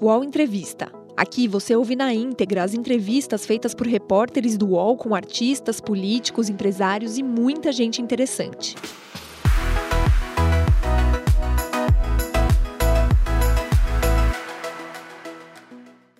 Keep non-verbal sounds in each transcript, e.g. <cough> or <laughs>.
UOL Entrevista. Aqui você ouve na íntegra as entrevistas feitas por repórteres do UOL com artistas, políticos, empresários e muita gente interessante.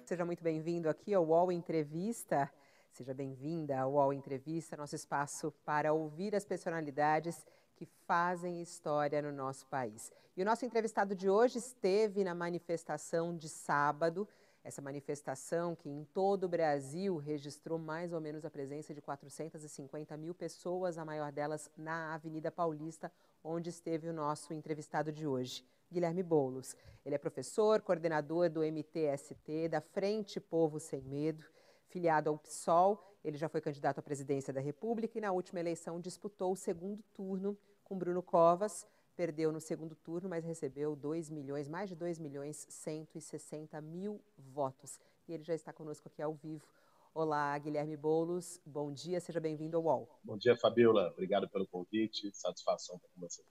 Seja muito bem-vindo aqui ao UOL Entrevista. Seja bem-vinda ao UOL Entrevista, nosso espaço para ouvir as personalidades que fazem história no nosso país. E o nosso entrevistado de hoje esteve na manifestação de sábado, essa manifestação que em todo o Brasil registrou mais ou menos a presença de 450 mil pessoas, a maior delas na Avenida Paulista, onde esteve o nosso entrevistado de hoje. Guilherme Boulos. Ele é professor, coordenador do MTST, da Frente Povo Sem Medo, filiado ao PSOL. Ele já foi candidato à presidência da República e, na última eleição, disputou o segundo turno com Bruno Covas. Perdeu no segundo turno, mas recebeu 2 milhões, mais de 2 milhões 160 mil votos. E ele já está conosco aqui ao vivo. Olá, Guilherme Boulos. Bom dia, seja bem-vindo ao UOL. Bom dia, Fabiola. Obrigado pelo convite. Satisfação estar com você.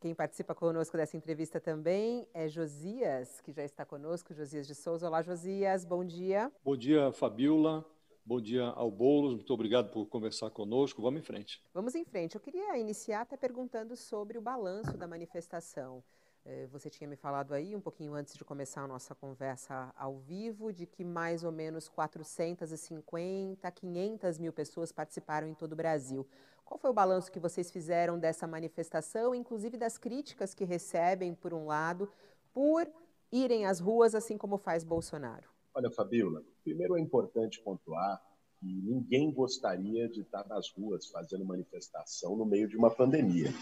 Quem participa conosco dessa entrevista também é Josias, que já está conosco, Josias de Souza. Olá, Josias, bom dia. Bom dia, Fabiola. Bom dia ao Boulos, muito obrigado por conversar conosco. Vamos em frente. Vamos em frente. Eu queria iniciar até perguntando sobre o balanço da manifestação. É, você tinha me falado aí, um pouquinho antes de começar a nossa conversa ao vivo, de que mais ou menos 450, 500 mil pessoas participaram em todo o Brasil. Qual foi o balanço que vocês fizeram dessa manifestação, inclusive das críticas que recebem, por um lado, por irem às ruas, assim como faz Bolsonaro? Olha, Fabiola, primeiro é importante pontuar que ninguém gostaria de estar nas ruas fazendo manifestação no meio de uma pandemia.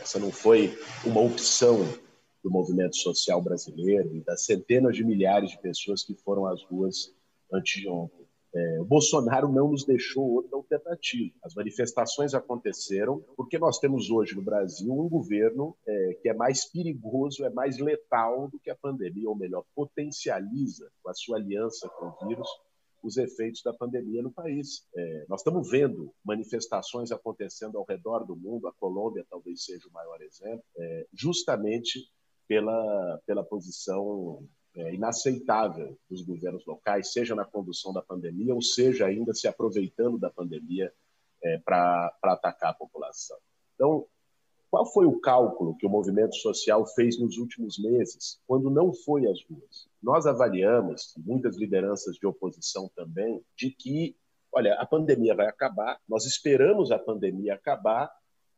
Essa não foi uma opção do movimento social brasileiro e das centenas de milhares de pessoas que foram às ruas antes de ontem. É, o Bolsonaro não nos deixou outra alternativa. As manifestações aconteceram porque nós temos hoje no Brasil um governo é, que é mais perigoso, é mais letal do que a pandemia, ou melhor, potencializa com a sua aliança com o vírus os efeitos da pandemia no país. É, nós estamos vendo manifestações acontecendo ao redor do mundo, a Colômbia talvez seja o maior exemplo, é, justamente pela, pela posição é, inaceitável dos governos locais, seja na condução da pandemia, ou seja ainda se aproveitando da pandemia é, para atacar a população. Então, qual foi o cálculo que o movimento social fez nos últimos meses, quando não foi às ruas? Nós avaliamos, muitas lideranças de oposição também, de que, olha, a pandemia vai acabar, nós esperamos a pandemia acabar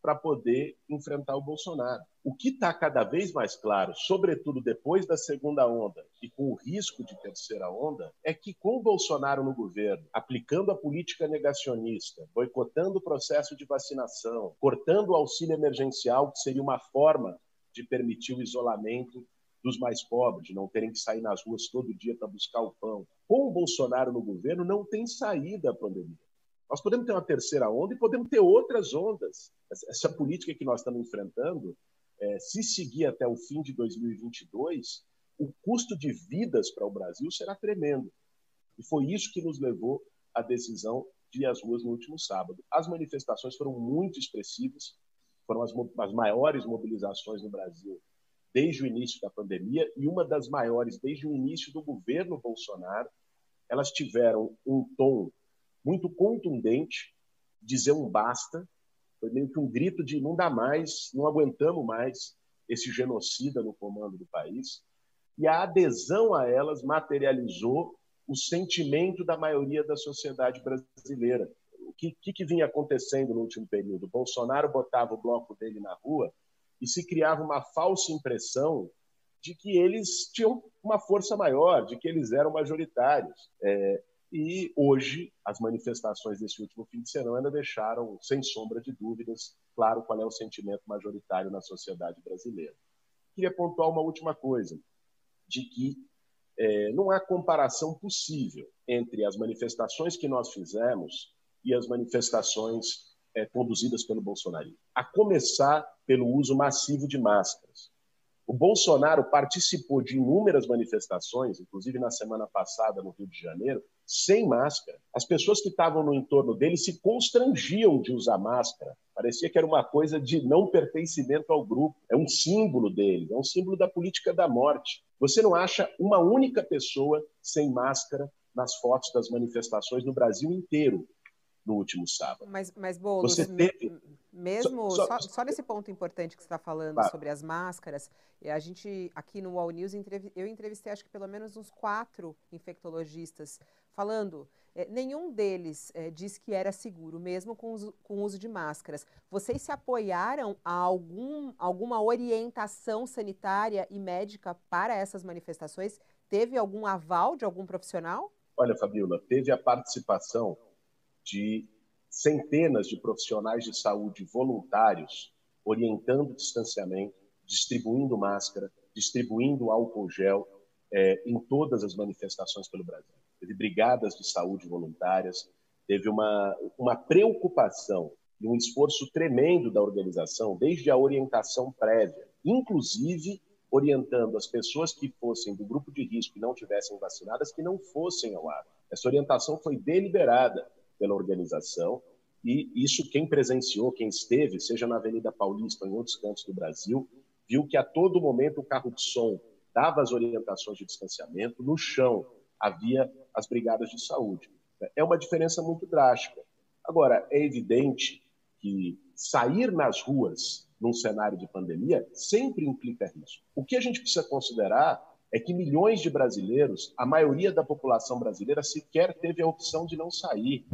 para poder enfrentar o Bolsonaro. O que está cada vez mais claro, sobretudo depois da segunda onda e com o risco de terceira onda, é que com o Bolsonaro no governo, aplicando a política negacionista, boicotando o processo de vacinação, cortando o auxílio emergencial, que seria uma forma de permitir o isolamento dos mais pobres, de não terem que sair nas ruas todo dia para buscar o pão. Com o Bolsonaro no governo, não tem saída a pandemia. Nós podemos ter uma terceira onda e podemos ter outras ondas. Essa política que nós estamos enfrentando, é, se seguir até o fim de 2022, o custo de vidas para o Brasil será tremendo. E foi isso que nos levou à decisão de ir às ruas no último sábado. As manifestações foram muito expressivas, foram as, as maiores mobilizações no Brasil desde o início da pandemia e uma das maiores desde o início do governo Bolsonaro. Elas tiveram um tom muito contundente, dizer um basta. Foi meio que um grito de não dá mais, não aguentamos mais esse genocida no comando do país. E a adesão a elas materializou o sentimento da maioria da sociedade brasileira. O que, que, que vinha acontecendo no último período? Bolsonaro botava o bloco dele na rua e se criava uma falsa impressão de que eles tinham uma força maior, de que eles eram majoritários. É, e hoje, as manifestações desse último fim de semana deixaram, sem sombra de dúvidas, claro qual é o sentimento majoritário na sociedade brasileira. Queria pontuar uma última coisa, de que é, não há comparação possível entre as manifestações que nós fizemos e as manifestações é, conduzidas pelo Bolsonaro. A começar pelo uso massivo de máscaras. O Bolsonaro participou de inúmeras manifestações, inclusive na semana passada no Rio de Janeiro, sem máscara. As pessoas que estavam no entorno dele se constrangiam de usar máscara. Parecia que era uma coisa de não pertencimento ao grupo. É um símbolo dele, é um símbolo da política da morte. Você não acha uma única pessoa sem máscara nas fotos das manifestações no Brasil inteiro no último sábado. Mas, mas Boulos, você teve... mesmo só, só, só, nesse ponto importante que você está falando claro. sobre as máscaras, a gente aqui no All News eu entrevistei acho que pelo menos uns quatro infectologistas falando. É, nenhum deles é, disse que era seguro, mesmo com, os, com o uso de máscaras. Vocês se apoiaram a algum, alguma orientação sanitária e médica para essas manifestações? Teve algum aval de algum profissional? Olha, Fabiola, teve a participação de centenas de profissionais de saúde voluntários orientando o distanciamento, distribuindo máscara, distribuindo álcool gel é, em todas as manifestações pelo Brasil. Teve brigadas de saúde voluntárias, teve uma, uma preocupação e um esforço tremendo da organização, desde a orientação prévia, inclusive orientando as pessoas que fossem do grupo de risco e não tivessem vacinadas que não fossem ao ar. Essa orientação foi deliberada pela organização. E isso, quem presenciou, quem esteve, seja na Avenida Paulista ou em outros cantos do Brasil, viu que a todo momento o carro de som dava as orientações de distanciamento, no chão havia as brigadas de saúde. É uma diferença muito drástica. Agora, é evidente que sair nas ruas num cenário de pandemia sempre implica risco. O que a gente precisa considerar é que milhões de brasileiros, a maioria da população brasileira sequer teve a opção de não sair.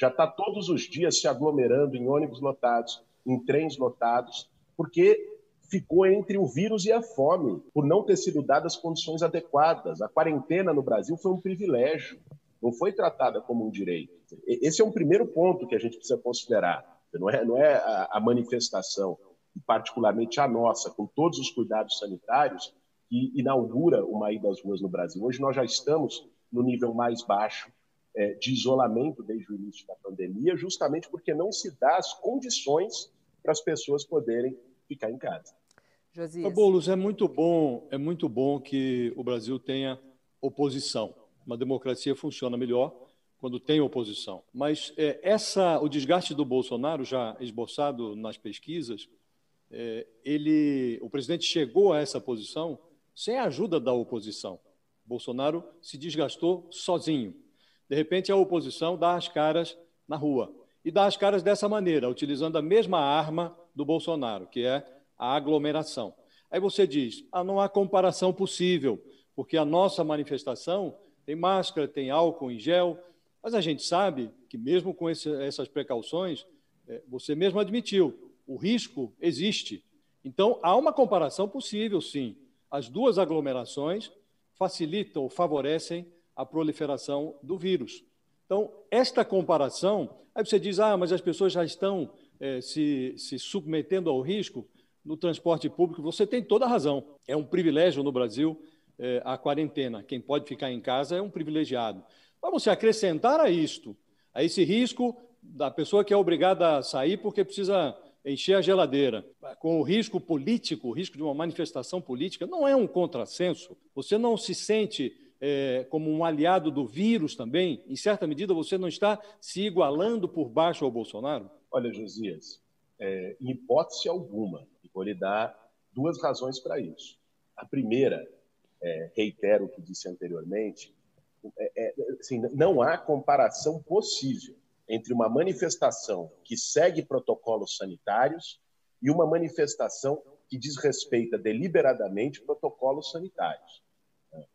Já está todos os dias se aglomerando em ônibus lotados, em trens lotados, porque ficou entre o vírus e a fome, por não ter sido dadas condições adequadas. A quarentena no Brasil foi um privilégio, não foi tratada como um direito. Esse é um primeiro ponto que a gente precisa considerar. Não é, não é a, manifestação, particularmente a nossa, com todos os cuidados sanitários, que inaugura uma ida às ruas no Brasil. Hoje nós já estamos no nível mais baixo é, de isolamento desde o início da pandemia, justamente porque não se dá as condições para as pessoas poderem ficar em casa. Josias. Boulos, é muito bom, é muito bom que o Brasil tenha oposição. Uma democracia funciona melhor quando tem oposição. Mas é, essa, o desgaste do Bolsonaro, já esboçado nas pesquisas, é, ele, o presidente chegou a essa posição sem a ajuda da oposição. Bolsonaro se desgastou sozinho. De repente, a oposição dá as caras na rua. E dá as caras dessa maneira, utilizando a mesma arma do Bolsonaro, que é a aglomeração. Aí você diz: ah, não há comparação possível, porque a nossa manifestação tem máscara, tem álcool em gel, mas a gente sabe que, mesmo com esse, essas precauções, é, você mesmo admitiu, o risco existe. Então, há uma comparação possível, sim as duas aglomerações facilitam ou favorecem a proliferação do vírus. Então, esta comparação, aí você diz, ah, mas as pessoas já estão é, se, se submetendo ao risco no transporte público. Você tem toda a razão. É um privilégio no Brasil é, a quarentena. Quem pode ficar em casa é um privilegiado. Vamos se acrescentar a isto, a esse risco da pessoa que é obrigada a sair porque precisa encher a geladeira, com o risco político, o risco de uma manifestação política, não é um contrassenso. Você não se sente é, como um aliado do vírus também? Em certa medida, você não está se igualando por baixo ao Bolsonaro? Olha, Josias, é, em hipótese alguma, vou lhe dar duas razões para isso. A primeira, é, reitero o que disse anteriormente, é, é, assim, não há comparação possível entre uma manifestação que segue protocolos sanitários e uma manifestação que desrespeita deliberadamente protocolos sanitários.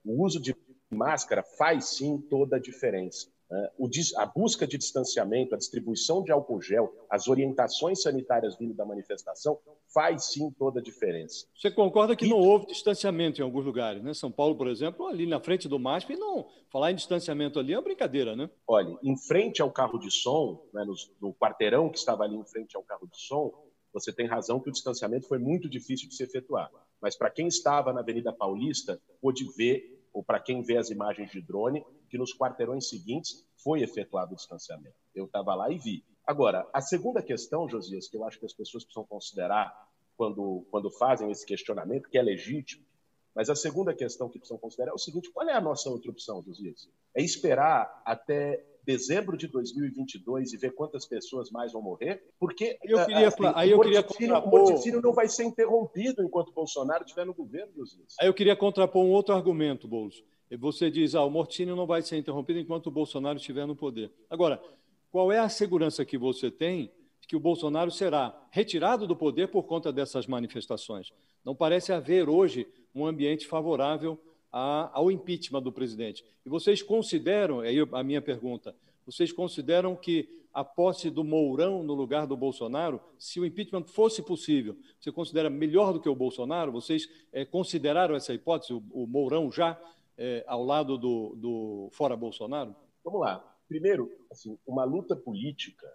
O uso de máscara faz sim toda a diferença. Né? a busca de distanciamento, a distribuição de álcool gel, as orientações sanitárias vindo da manifestação faz sim toda a diferença. Você concorda que e... não houve distanciamento em alguns lugares, né? São Paulo, por exemplo, ali na frente do MASP, não. Falar em distanciamento ali é uma brincadeira, né? Olha, em frente ao carro de som, né, no, no quarteirão que estava ali em frente ao carro de som, você tem razão que o distanciamento foi muito difícil de se efetuar. Mas para quem estava na Avenida Paulista, pôde ver, ou para quem vê as imagens de drone, que nos quarteirões seguintes foi efetuado o distanciamento. Eu estava lá e vi. Agora, a segunda questão, Josias, que eu acho que as pessoas precisam considerar quando, quando fazem esse questionamento, que é legítimo, mas a segunda questão que precisam considerar é o seguinte: qual é a nossa outra opção, Josias? É esperar até dezembro de 2022 e ver quantas pessoas mais vão morrer? Porque eu queria, assim, aí eu o, queria contrapor... o morticínio não vai ser interrompido enquanto Bolsonaro estiver no governo, Josias. Aí eu queria contrapor um outro argumento, Boulos. Você diz, ah, o morticínio não vai ser interrompido enquanto o Bolsonaro estiver no poder. Agora, qual é a segurança que você tem de que o Bolsonaro será retirado do poder por conta dessas manifestações? Não parece haver hoje um ambiente favorável a, ao impeachment do presidente. E vocês consideram, aí a minha pergunta, vocês consideram que a posse do Mourão no lugar do Bolsonaro, se o impeachment fosse possível, você considera melhor do que o Bolsonaro? Vocês é, consideraram essa hipótese, o, o Mourão já é, ao lado do, do fora Bolsonaro? Vamos lá. Primeiro, assim, uma luta política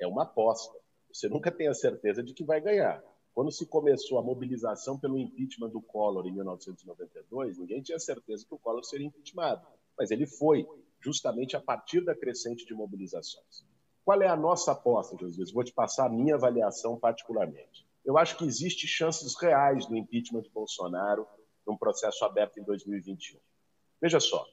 é uma aposta. Você nunca tem a certeza de que vai ganhar. Quando se começou a mobilização pelo impeachment do Collor em 1992, ninguém tinha certeza que o Collor seria impeachmentado. Mas ele foi, justamente a partir da crescente de mobilizações. Qual é a nossa aposta, Jesus? Vou te passar a minha avaliação particularmente. Eu acho que existem chances reais do impeachment de Bolsonaro num processo aberto em 2021. Veja só,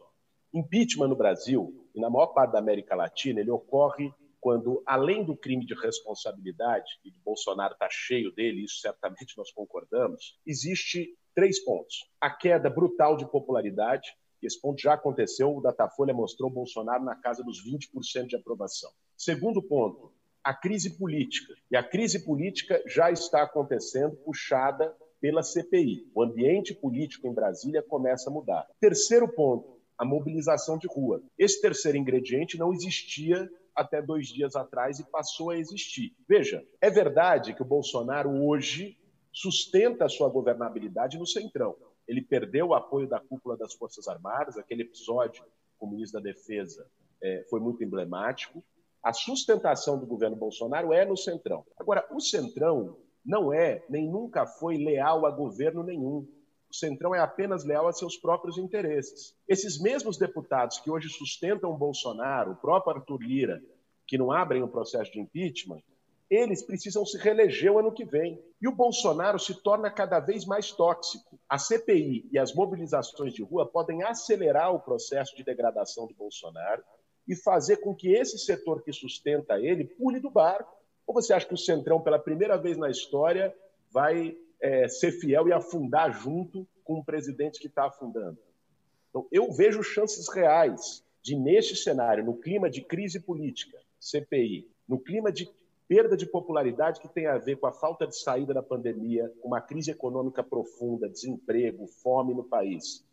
impeachment no Brasil e na maior parte da América Latina, ele ocorre quando, além do crime de responsabilidade, e Bolsonaro está cheio dele, isso certamente nós concordamos, existe três pontos. A queda brutal de popularidade, esse ponto já aconteceu, o Datafolha mostrou Bolsonaro na casa dos 20% de aprovação. Segundo ponto, a crise política. E a crise política já está acontecendo, puxada pela CPI. O ambiente político em Brasília começa a mudar. Terceiro ponto, a mobilização de rua. Esse terceiro ingrediente não existia até dois dias atrás e passou a existir. Veja, é verdade que o Bolsonaro hoje sustenta a sua governabilidade no centrão. Ele perdeu o apoio da cúpula das Forças Armadas, aquele episódio com o ministro da Defesa é, foi muito emblemático. A sustentação do governo Bolsonaro é no centrão. Agora, o centrão não é, nem nunca foi leal a governo nenhum. O Centrão é apenas leal a seus próprios interesses. Esses mesmos deputados que hoje sustentam Bolsonaro, o próprio Arthur Lira, que não abrem o processo de impeachment, eles precisam se reeleger o ano que vem. E o Bolsonaro se torna cada vez mais tóxico. A CPI e as mobilizações de rua podem acelerar o processo de degradação do Bolsonaro e fazer com que esse setor que sustenta ele pule do barco. Ou você acha que o Centrão, pela primeira vez na história, vai é, ser fiel e afundar junto com o presidente que está afundando. Então, eu vejo chances reais de, neste cenário, no clima de crise política, CPI, no clima de perda de popularidade que tem a ver com a falta de saída da pandemia, uma crise econômica profunda, desemprego, fome no país.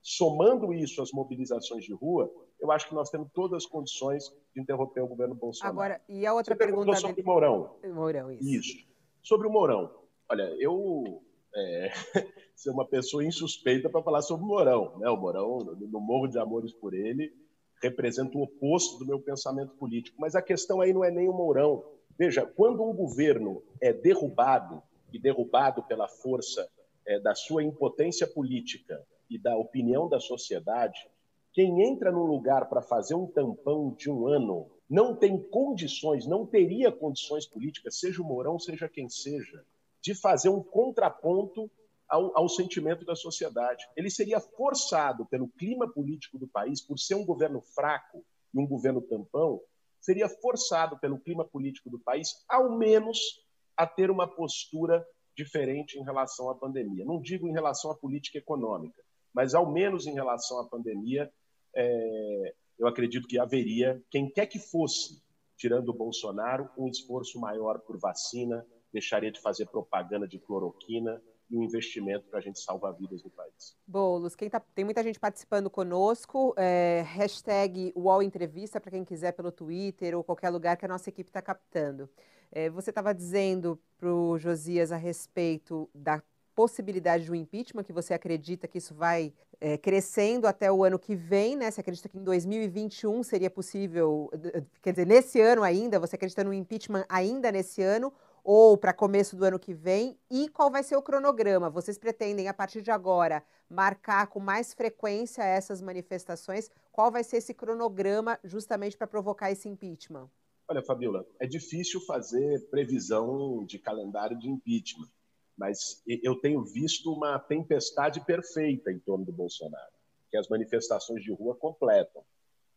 Somando isso às mobilizações de rua, eu acho que nós temos todas as condições de interromper o governo Bolsonaro. Agora, e a outra Você pergunta sobre dele... o Mourão. Mourão, isso. Isso. Sobre o Mourão. Olha, eu é, <laughs> ser uma pessoa insuspeita para falar sobre o Mourão. Né? O Mourão, no morro de amores por ele, representa o oposto do meu pensamento político. Mas a questão aí não é nem o Mourão. Veja, quando um governo é derrubado, e derrubado pela força é, da sua impotência política e da opinião da sociedade, quem entra num lugar para fazer um tampão de um ano não tem condições, não teria condições políticas, seja o Mourão, seja quem seja, de fazer um contraponto ao, ao, sentimento da sociedade. Ele seria forçado pelo clima político do país, por ser um governo fraco e um governo tampão, seria forçado pelo clima político do país, ao menos, a ter uma postura diferente em relação à pandemia. Não digo em relação à política econômica, mas ao menos em relação à pandemia, é, eu acredito que haveria, quem quer que fosse, tirando o Bolsonaro, um esforço maior por vacina, deixaria de fazer propaganda de cloroquina e um investimento para a gente salvar vidas no país. Boulos, quem tá, tem muita gente participando conosco, é, hashtag UOL Entrevista para quem quiser pelo Twitter ou qualquer lugar que a nossa equipe está captando. É, você estava dizendo para o Josias a respeito da possibilidade de um impeachment, que você acredita que isso vai é, crescendo até o ano que vem, né? Você acredita que em 2021 seria possível, quer dizer, nesse ano ainda, você acredita no impeachment ainda nesse ano, ou para começo do ano que vem? E qual vai ser o cronograma? Vocês pretendem, a partir de agora, marcar com mais frequência essas manifestações? Qual vai ser esse cronograma justamente para provocar esse impeachment? Olha, Fabiola, é difícil fazer previsão de calendário de impeachment, mas eu tenho visto uma tempestade perfeita em torno do Bolsonaro, que as manifestações de rua completam.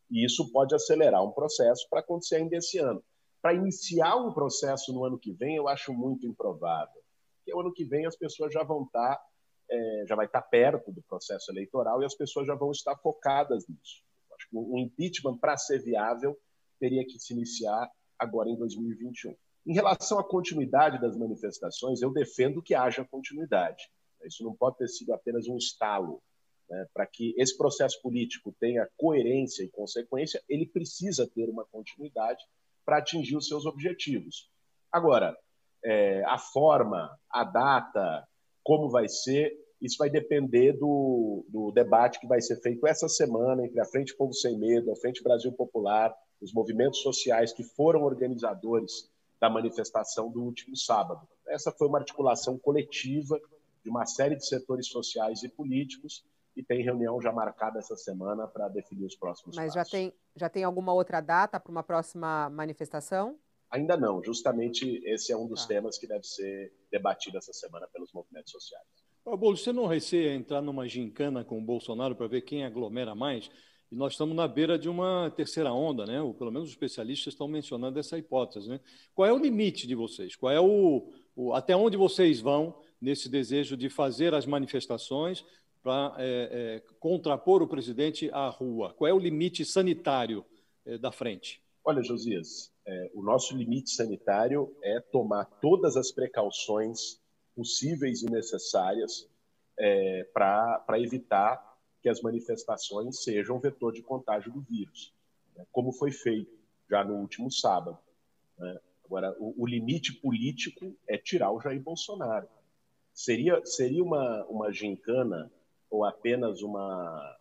E isso pode acelerar um processo para acontecer ainda esse ano. Para iniciar um processo no ano que vem, eu acho muito improvável. Porque o ano que vem as pessoas já vão estar, tá, é, já vai estar tá perto do processo eleitoral e as pessoas já vão estar focadas nisso. Eu acho que um impeachment, para ser viável, teria que se iniciar agora em 2021. Em relação à continuidade das manifestações, eu defendo que haja continuidade. Isso não pode ter sido apenas um estalo. Né? Para que esse processo político tenha coerência e consequência, ele precisa ter uma continuidade para atingir os seus objetivos. Agora, é, a forma, a data, como vai ser, isso vai depender do, do, debate que vai ser feito essa semana entre a Frente Povo Sem Medo, a Frente Brasil Popular, os movimentos sociais que foram organizadores da manifestação do último sábado. Essa foi uma articulação coletiva de uma série de setores sociais e políticos e tem reunião já marcada essa semana para definir os próximos Mas passos. já tem, já tem alguma outra data para uma próxima manifestação? Ainda não. Justamente esse é um dos tá. temas que deve ser debatido essa semana pelos movimentos sociais. Bolo, você não receia entrar numa gincana com o Bolsonaro para ver quem aglomera mais? E nós estamos na beira de uma terceira onda, né? Ou pelo menos os especialistas estão mencionando essa hipótese, né? Qual é o limite de vocês? Qual é o, o até onde vocês vão nesse desejo de fazer as manifestações para é, é, contrapor o presidente à rua? Qual é o limite sanitário é, da frente? Olha, Josias, é, o nosso limite sanitário é tomar todas as precauções possíveis e necessárias é, para evitar que as manifestações sejam vetor de contágio do vírus, né, como foi feito já no último sábado. Né? Agora, o, o limite político é tirar o Jair Bolsonaro. Seria, seria uma, uma gincana ou apenas uma,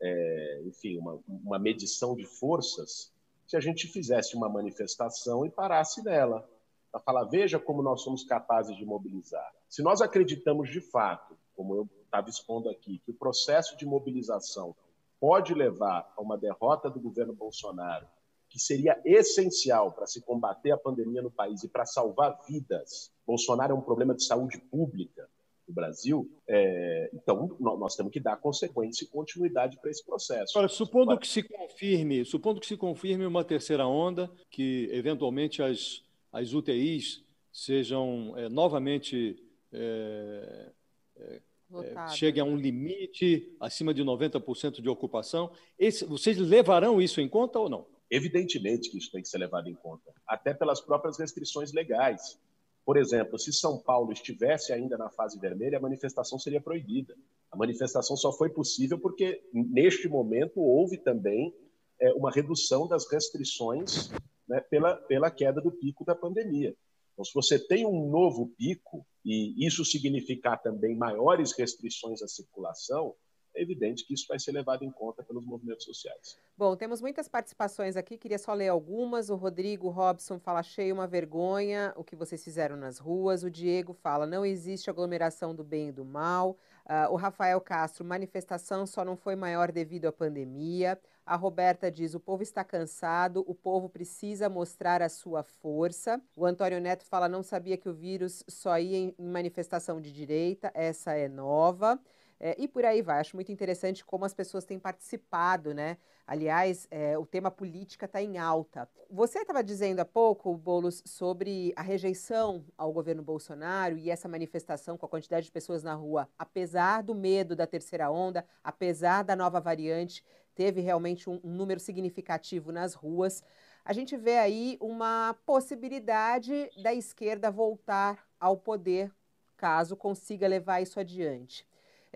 é, enfim, uma, uma medição de forças se a gente fizesse uma manifestação e parasse nela, para falar, veja como nós somos capazes de mobilizar. Se nós acreditamos de fato, como eu estava expondo aqui, que o processo de mobilização pode levar a uma derrota do governo Bolsonaro, que seria essencial para se combater a pandemia no país e para salvar vidas. Bolsonaro é um problema de saúde pública no Brasil, é, então nós temos que dar consequência e continuidade para esse processo. Agora, supondo que se confirme, supondo que se confirme uma terceira onda, que eventualmente as, as UTIs sejam é, novamente é, é, é cheguem a um limite acima de 90% de ocupação, esse, vocês levarão isso em conta ou não? Evidentemente que isso tem que ser levado em conta, até pelas próprias restrições legais. Por exemplo, se São Paulo estivesse ainda na fase vermelha, a manifestação seria proibida. A manifestação só foi possível porque, neste momento, houve também é, uma redução das restrições né, pela, pela queda do pico da pandemia. Então, se você tem um novo pico, e isso significar também maiores restrições à circulação, é evidente que isso vai ser levado em conta pelos movimentos sociais. Bom, temos muitas participações aqui, queria só ler algumas. O Rodrigo Robson fala: cheio uma vergonha o que vocês fizeram nas ruas. O Diego fala: não existe aglomeração do bem e do mal. Uh, o Rafael Castro: manifestação só não foi maior devido à pandemia. A Roberta diz: o povo está cansado, o povo precisa mostrar a sua força. O Antônio Neto fala: não sabia que o vírus só ia em manifestação de direita, essa é nova. É, e por aí vai. Acho muito interessante como as pessoas têm participado, né? Aliás, é, o tema política está em alta. Você estava dizendo há pouco, Boulos, sobre a rejeição ao governo Bolsonaro e essa manifestação com a quantidade de pessoas na rua, apesar do medo da terceira onda, apesar da nova variante, teve realmente um, um número significativo nas ruas. A gente vê aí uma possibilidade da esquerda voltar ao poder, caso consiga levar isso adiante.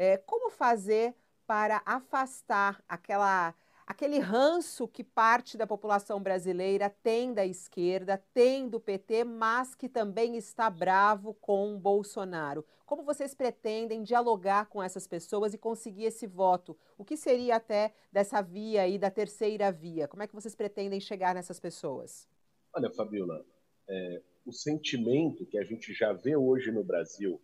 É, como fazer para afastar aquela, aquele ranço que parte da população brasileira tem da esquerda, tem do PT, mas que também está bravo com Bolsonaro? Como vocês pretendem dialogar com essas pessoas e conseguir esse voto? O que seria até dessa via aí, da terceira via? Como é que vocês pretendem chegar nessas pessoas? Olha, Fabiola, é, o sentimento que a gente já vê hoje no Brasil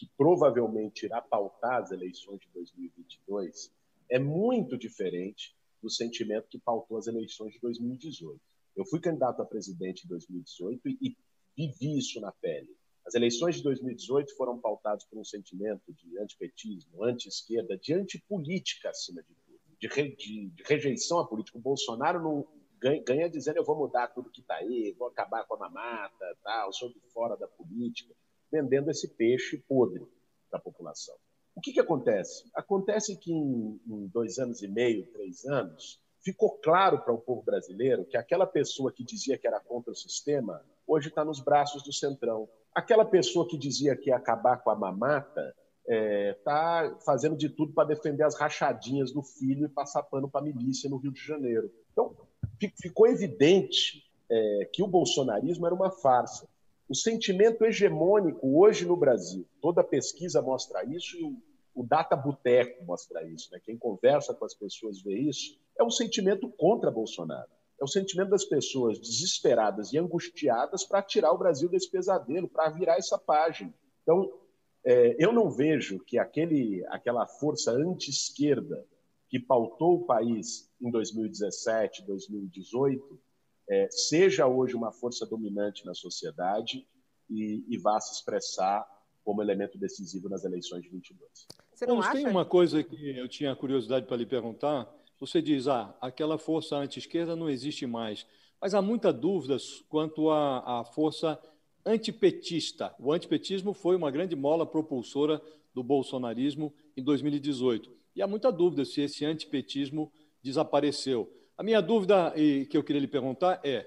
que provavelmente irá pautar as eleições de 2022 é muito diferente do sentimento que pautou as eleições de 2018. Eu fui candidato a presidente em 2018 e, vivi isso na pele. As eleições de 2018 foram pautadas por um sentimento de antipetismo, anti-esquerda, de antipolítica acima de tudo. de, de, de rejeição à política. O Bolsonaro não ganha, ganha dizendo eu vou mudar tudo que está aí, vou acabar com a mamata, tal, sou de fora da política, vendendo esse peixe podre para a população. O que, que acontece? Acontece que em, em dois anos e meio, três anos, ficou claro para o povo brasileiro que aquela pessoa que dizia que era contra o sistema hoje está nos braços do centrão. Aquela pessoa que dizia que ia acabar com a mamata está é, tá fazendo de tudo para defender as rachadinhas do filho e passar pano para a milícia no Rio de Janeiro. Então, ficou evidente é, que o bolsonarismo era uma farsa. O sentimento hegemônico hoje no Brasil, toda pesquisa mostra isso e o, Data Boteco mostra isso. Né? Quem conversa com as pessoas vê isso. É um sentimento contra Bolsonaro. É o sentimento das pessoas desesperadas e angustiadas para tirar o Brasil desse pesadelo, para virar essa página. Então, é, eu não vejo que aquele, aquela força anti-esquerda que pautou o país em 2017, 2018, é, seja hoje uma força dominante na sociedade e, e, vá se expressar como elemento decisivo nas eleições de 22. Você não Bom, acha... Tem uma coisa que eu tinha curiosidade para lhe perguntar. Você diz, ah, aquela força anti-esquerda não existe mais, mas há muita dúvida quanto à, à força antipetista. O antipetismo foi uma grande mola propulsora do bolsonarismo em 2018. E há muita dúvida se esse antipetismo desapareceu. A minha dúvida que eu queria lhe perguntar é: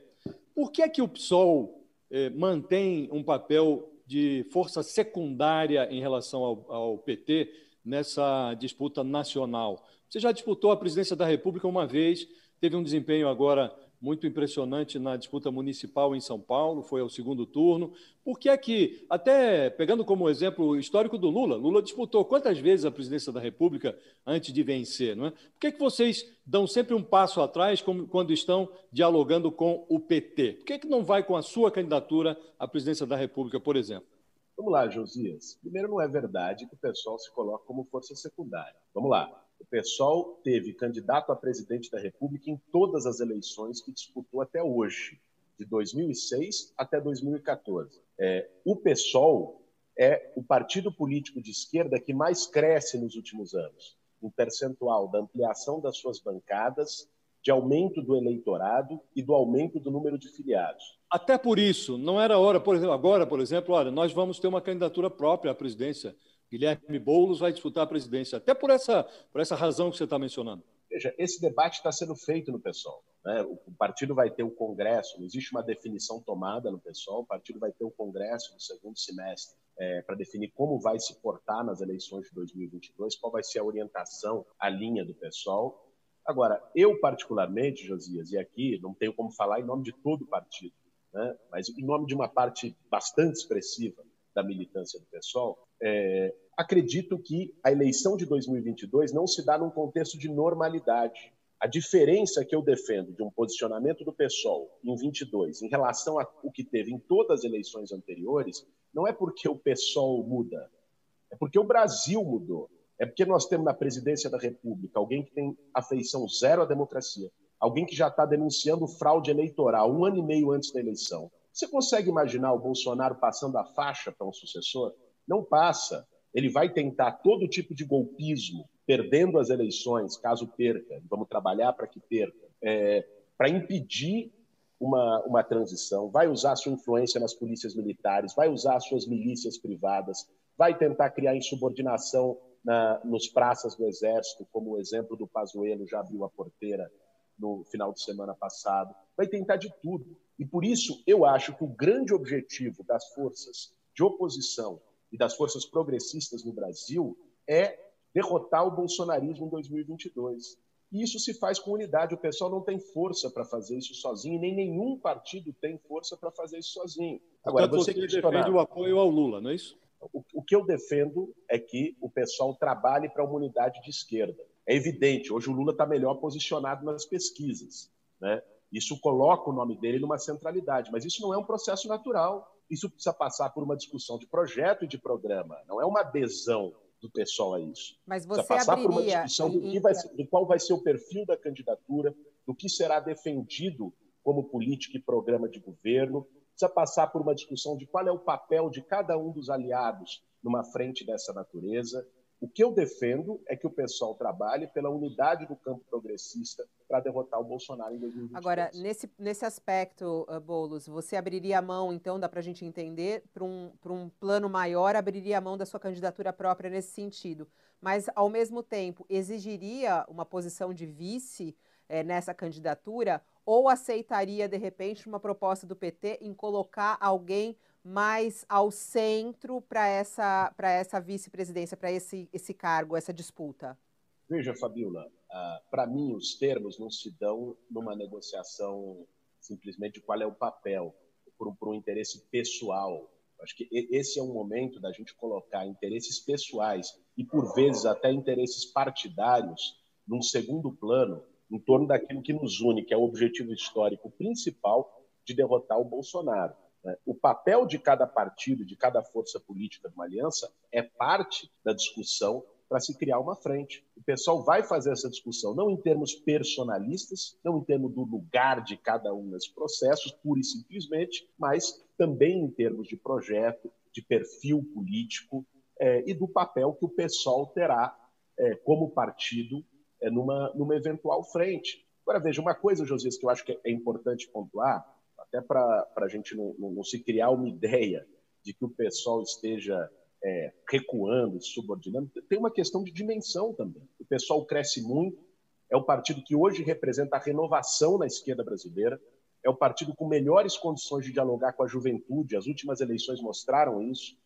por que é que o PSOL eh, mantém um papel de força secundária em relação ao, ao PT nessa disputa nacional? Você já disputou a presidência da República uma vez, teve um desempenho agora muito impressionante na disputa municipal em São Paulo, foi ao segundo turno. Por que é que, até pegando como exemplo o histórico do Lula, Lula disputou quantas vezes a presidência da República antes de vencer, não é? Por que, é que vocês dão sempre um passo atrás quando estão dialogando com o PT? Por que, é que não vai com a sua candidatura à presidência da República, por exemplo? Vamos lá, Josias. Primeiro, não é verdade que o pessoal se coloca como força secundária. Vamos lá. O PSOL teve candidato a presidente da República em todas as eleições que disputou até hoje, de 2006 até 2014. É, o PSOL é o partido político de esquerda que mais cresce nos últimos anos, em percentual da ampliação das suas bancadas, de aumento do eleitorado e do aumento do número de filiados. Até por isso, não era hora, por exemplo, agora, por exemplo, olha, nós vamos ter uma candidatura própria à presidência Guilherme Boulos vai disputar a presidência, até por essa, por essa razão que você está mencionando. Veja, esse debate está sendo feito no PSOL. Né? O partido vai ter o Congresso, não existe uma definição tomada no PSOL, o partido vai ter o Congresso no segundo semestre é, para definir como vai se portar nas eleições de 2022, qual vai ser a orientação, a linha do PSOL. Agora, eu particularmente, Josias, e aqui não tenho como falar em nome de todo o partido, né? mas em nome de uma parte bastante expressiva da militância do PSOL, é, acredito que a eleição de 2022 não se dá num contexto de normalidade. A diferença que eu defendo de um posicionamento do PSOL em 22 em relação ao que teve em todas as eleições anteriores não é porque o PSOL muda, é porque o Brasil mudou. É porque nós temos na presidência da República alguém que tem afeição zero à democracia, alguém que já está denunciando fraude eleitoral um ano e meio antes da eleição. Você consegue imaginar o Bolsonaro passando a faixa para um sucessor? Não passa. Ele vai tentar todo tipo de golpismo, perdendo as eleições, caso perca. Vamos trabalhar para que perca, é, para impedir uma, uma transição. Vai usar sua influência nas polícias militares, vai usar suas milícias privadas, vai tentar criar insubordinação na, nos praças do Exército, como o exemplo do Pazuello já abriu a porteira no final de semana passado. Vai tentar de tudo. E por isso eu acho que o grande objetivo das forças de oposição e das forças progressistas no Brasil é derrotar o bolsonarismo em 2022. E isso se faz com unidade. O pessoal não tem força para fazer isso sozinho, nem nenhum partido tem força para fazer isso sozinho. Agora, você, você defende o apoio ao Lula, não é isso? O, o que eu defendo é que o pessoal trabalhe para uma unidade de esquerda. É evidente, hoje o Lula está melhor posicionado nas pesquisas. Né? Isso coloca o nome dele numa centralidade, mas isso não é um processo natural isso precisa passar por uma discussão de projeto e de programa, não é uma adesão do pessoal a isso. Mas você precisa passar por uma discussão do, que vai do qual vai ser o perfil da candidatura, do que será defendido como política e programa de governo, precisa passar por uma discussão de qual é o papel de cada um dos aliados numa frente dessa natureza. O que eu defendo é que o pessoal trabalhe pela unidade do campo progressista para derrotar o Bolsonaro em 2023. Agora, nesse, nesse aspecto, uh, Boulos, você abriria a mão, então, dá para a gente entender, para um, um plano maior, abriria a mão da sua candidatura própria nesse sentido. Mas, ao mesmo tempo, exigiria uma posição de vice eh, nessa candidatura ou aceitaria, de repente, uma proposta do PT em colocar alguém mais ao centro para essa, essa vice-presidência, para esse, esse cargo, essa disputa? Veja, Fabiola, uh, para mim os termos não se dão numa negociação simplesmente qual é o papel, por por um interesse pessoal. Acho que esse é um momento da gente colocar interesses pessoais e, por vezes, até interesses partidários num segundo plano, em torno daquilo que nos une, que é o objetivo histórico principal de derrotar o Bolsonaro. Né? O papel de cada partido, de cada força política de uma aliança, é parte da discussão para se criar uma frente. O pessoal vai fazer essa discussão não em termos personalistas, não em termos do lugar de cada um nesses processos, pura e simplesmente, mas também em termos de projeto, de perfil político é, e do papel que o pessoal terá é, como partido é, numa, numa eventual frente. Agora, veja, uma coisa, Josias, que eu acho que é importante pontuar, até para a gente não, não, não, se criar uma ideia de que o pessoal esteja é, recuando, subordinando, tem uma questão de dimensão também. O pessoal cresce muito, é o partido que hoje representa a renovação na esquerda brasileira, é o partido com melhores condições de dialogar com a juventude, as últimas eleições mostraram isso,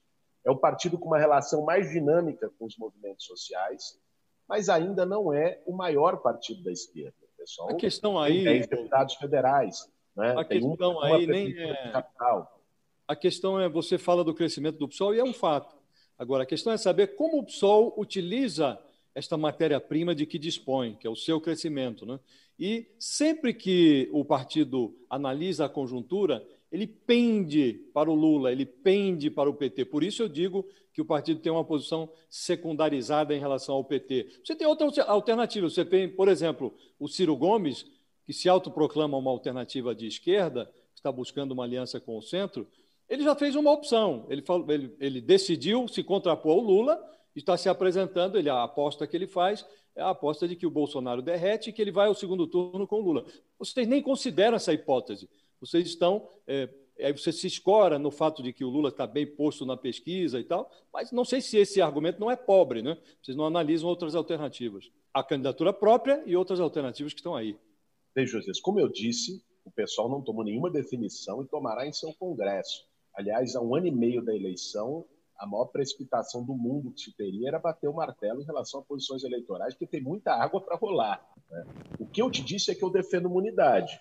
é o partido com uma relação mais dinâmica com os movimentos sociais, mas ainda não é o maior partido da esquerda. Pessoal a questão aí, tem 10 deputados federais, né? A Tem questão aí nem é... Capital. A questão é, você fala do crescimento do PSOL e é um fato. Agora, a questão é saber como o PSOL utiliza esta matéria-prima de que dispõe, que é o seu crescimento. Né? E sempre que o partido analisa a conjuntura, ele pende para o Lula, ele pende para o PT. Por isso eu digo que o partido tem uma posição secundarizada em relação ao PT. Você tem outra alternativa. Você tem, por exemplo, o Ciro Gomes, que se autoproclama uma alternativa de esquerda, está buscando uma aliança com o centro, ele já fez uma opção. Ele, falou, ele, ele decidiu se contrapor ao Lula, está se apresentando, ele, a aposta que ele faz é a aposta de que o Bolsonaro derrete e que ele vai ao segundo turno com o Lula. Vocês nem consideram essa hipótese. Vocês estão. É, aí você se escora no fato de que o Lula está bem posto na pesquisa e tal, mas não sei se esse argumento não é pobre, né? Vocês não analisam outras alternativas. A candidatura própria e outras alternativas que estão aí. Veja, José, como eu disse, o pessoal não tomou nenhuma definição e tomará em seu Congresso. Aliás, há um ano e meio da eleição, a maior precipitação do mundo que se teria era bater o martelo em relação a posições eleitorais, porque tem muita água para rolar. Né? O que eu te disse é que eu defendo uma unidade.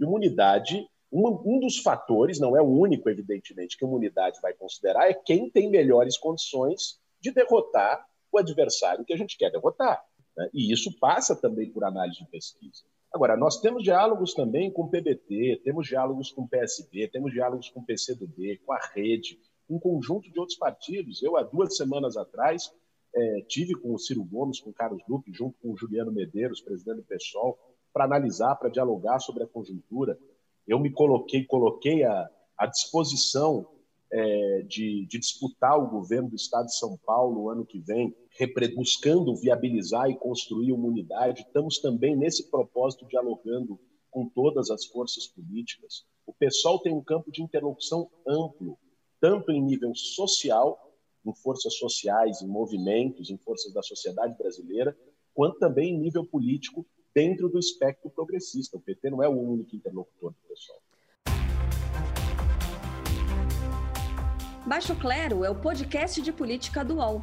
E uma unidade, um, um dos fatores, não é o único, evidentemente, que uma unidade vai considerar, é quem tem melhores condições de derrotar o adversário que a gente quer derrotar. Né? E isso passa também por análise de pesquisa. Agora, nós temos diálogos também com o PBT, temos diálogos com o PSB, temos diálogos com o PCdoB, com a Rede, um conjunto de outros partidos. Eu, há duas semanas atrás, é, tive com o Ciro Gomes, com o Carlos Luque, junto com o Juliano Medeiros, presidente do PSOL, para analisar, para dialogar sobre a conjuntura. Eu me coloquei, coloquei à, disposição é, de, de disputar o governo do Estado de São Paulo ano que vem, buscando viabilizar e construir uma unidade. Estamos também nesse propósito dialogando com todas as forças políticas. O pessoal tem um campo de interlocução amplo, tanto em nível social, em forças sociais, em movimentos, em forças da sociedade brasileira, quanto também em nível político dentro do espectro progressista. O PT não é o único interlocutor do pessoal. Baixo Clero é o podcast de política do UOL.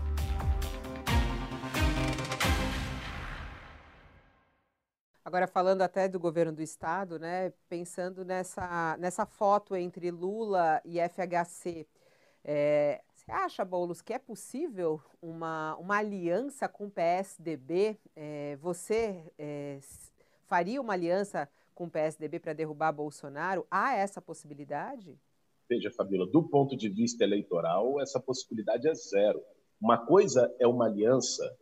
Agora, falando até do governo do Estado, né, pensando nessa, nessa foto entre Lula e FHC, é, você acha, Boulos, que é possível uma, uma aliança com o PSDB? É, você é, faria uma aliança com o PSDB para derrubar Bolsonaro? Há essa possibilidade? Veja, Fabíola, do ponto de vista eleitoral, essa possibilidade é zero. Uma coisa é uma aliança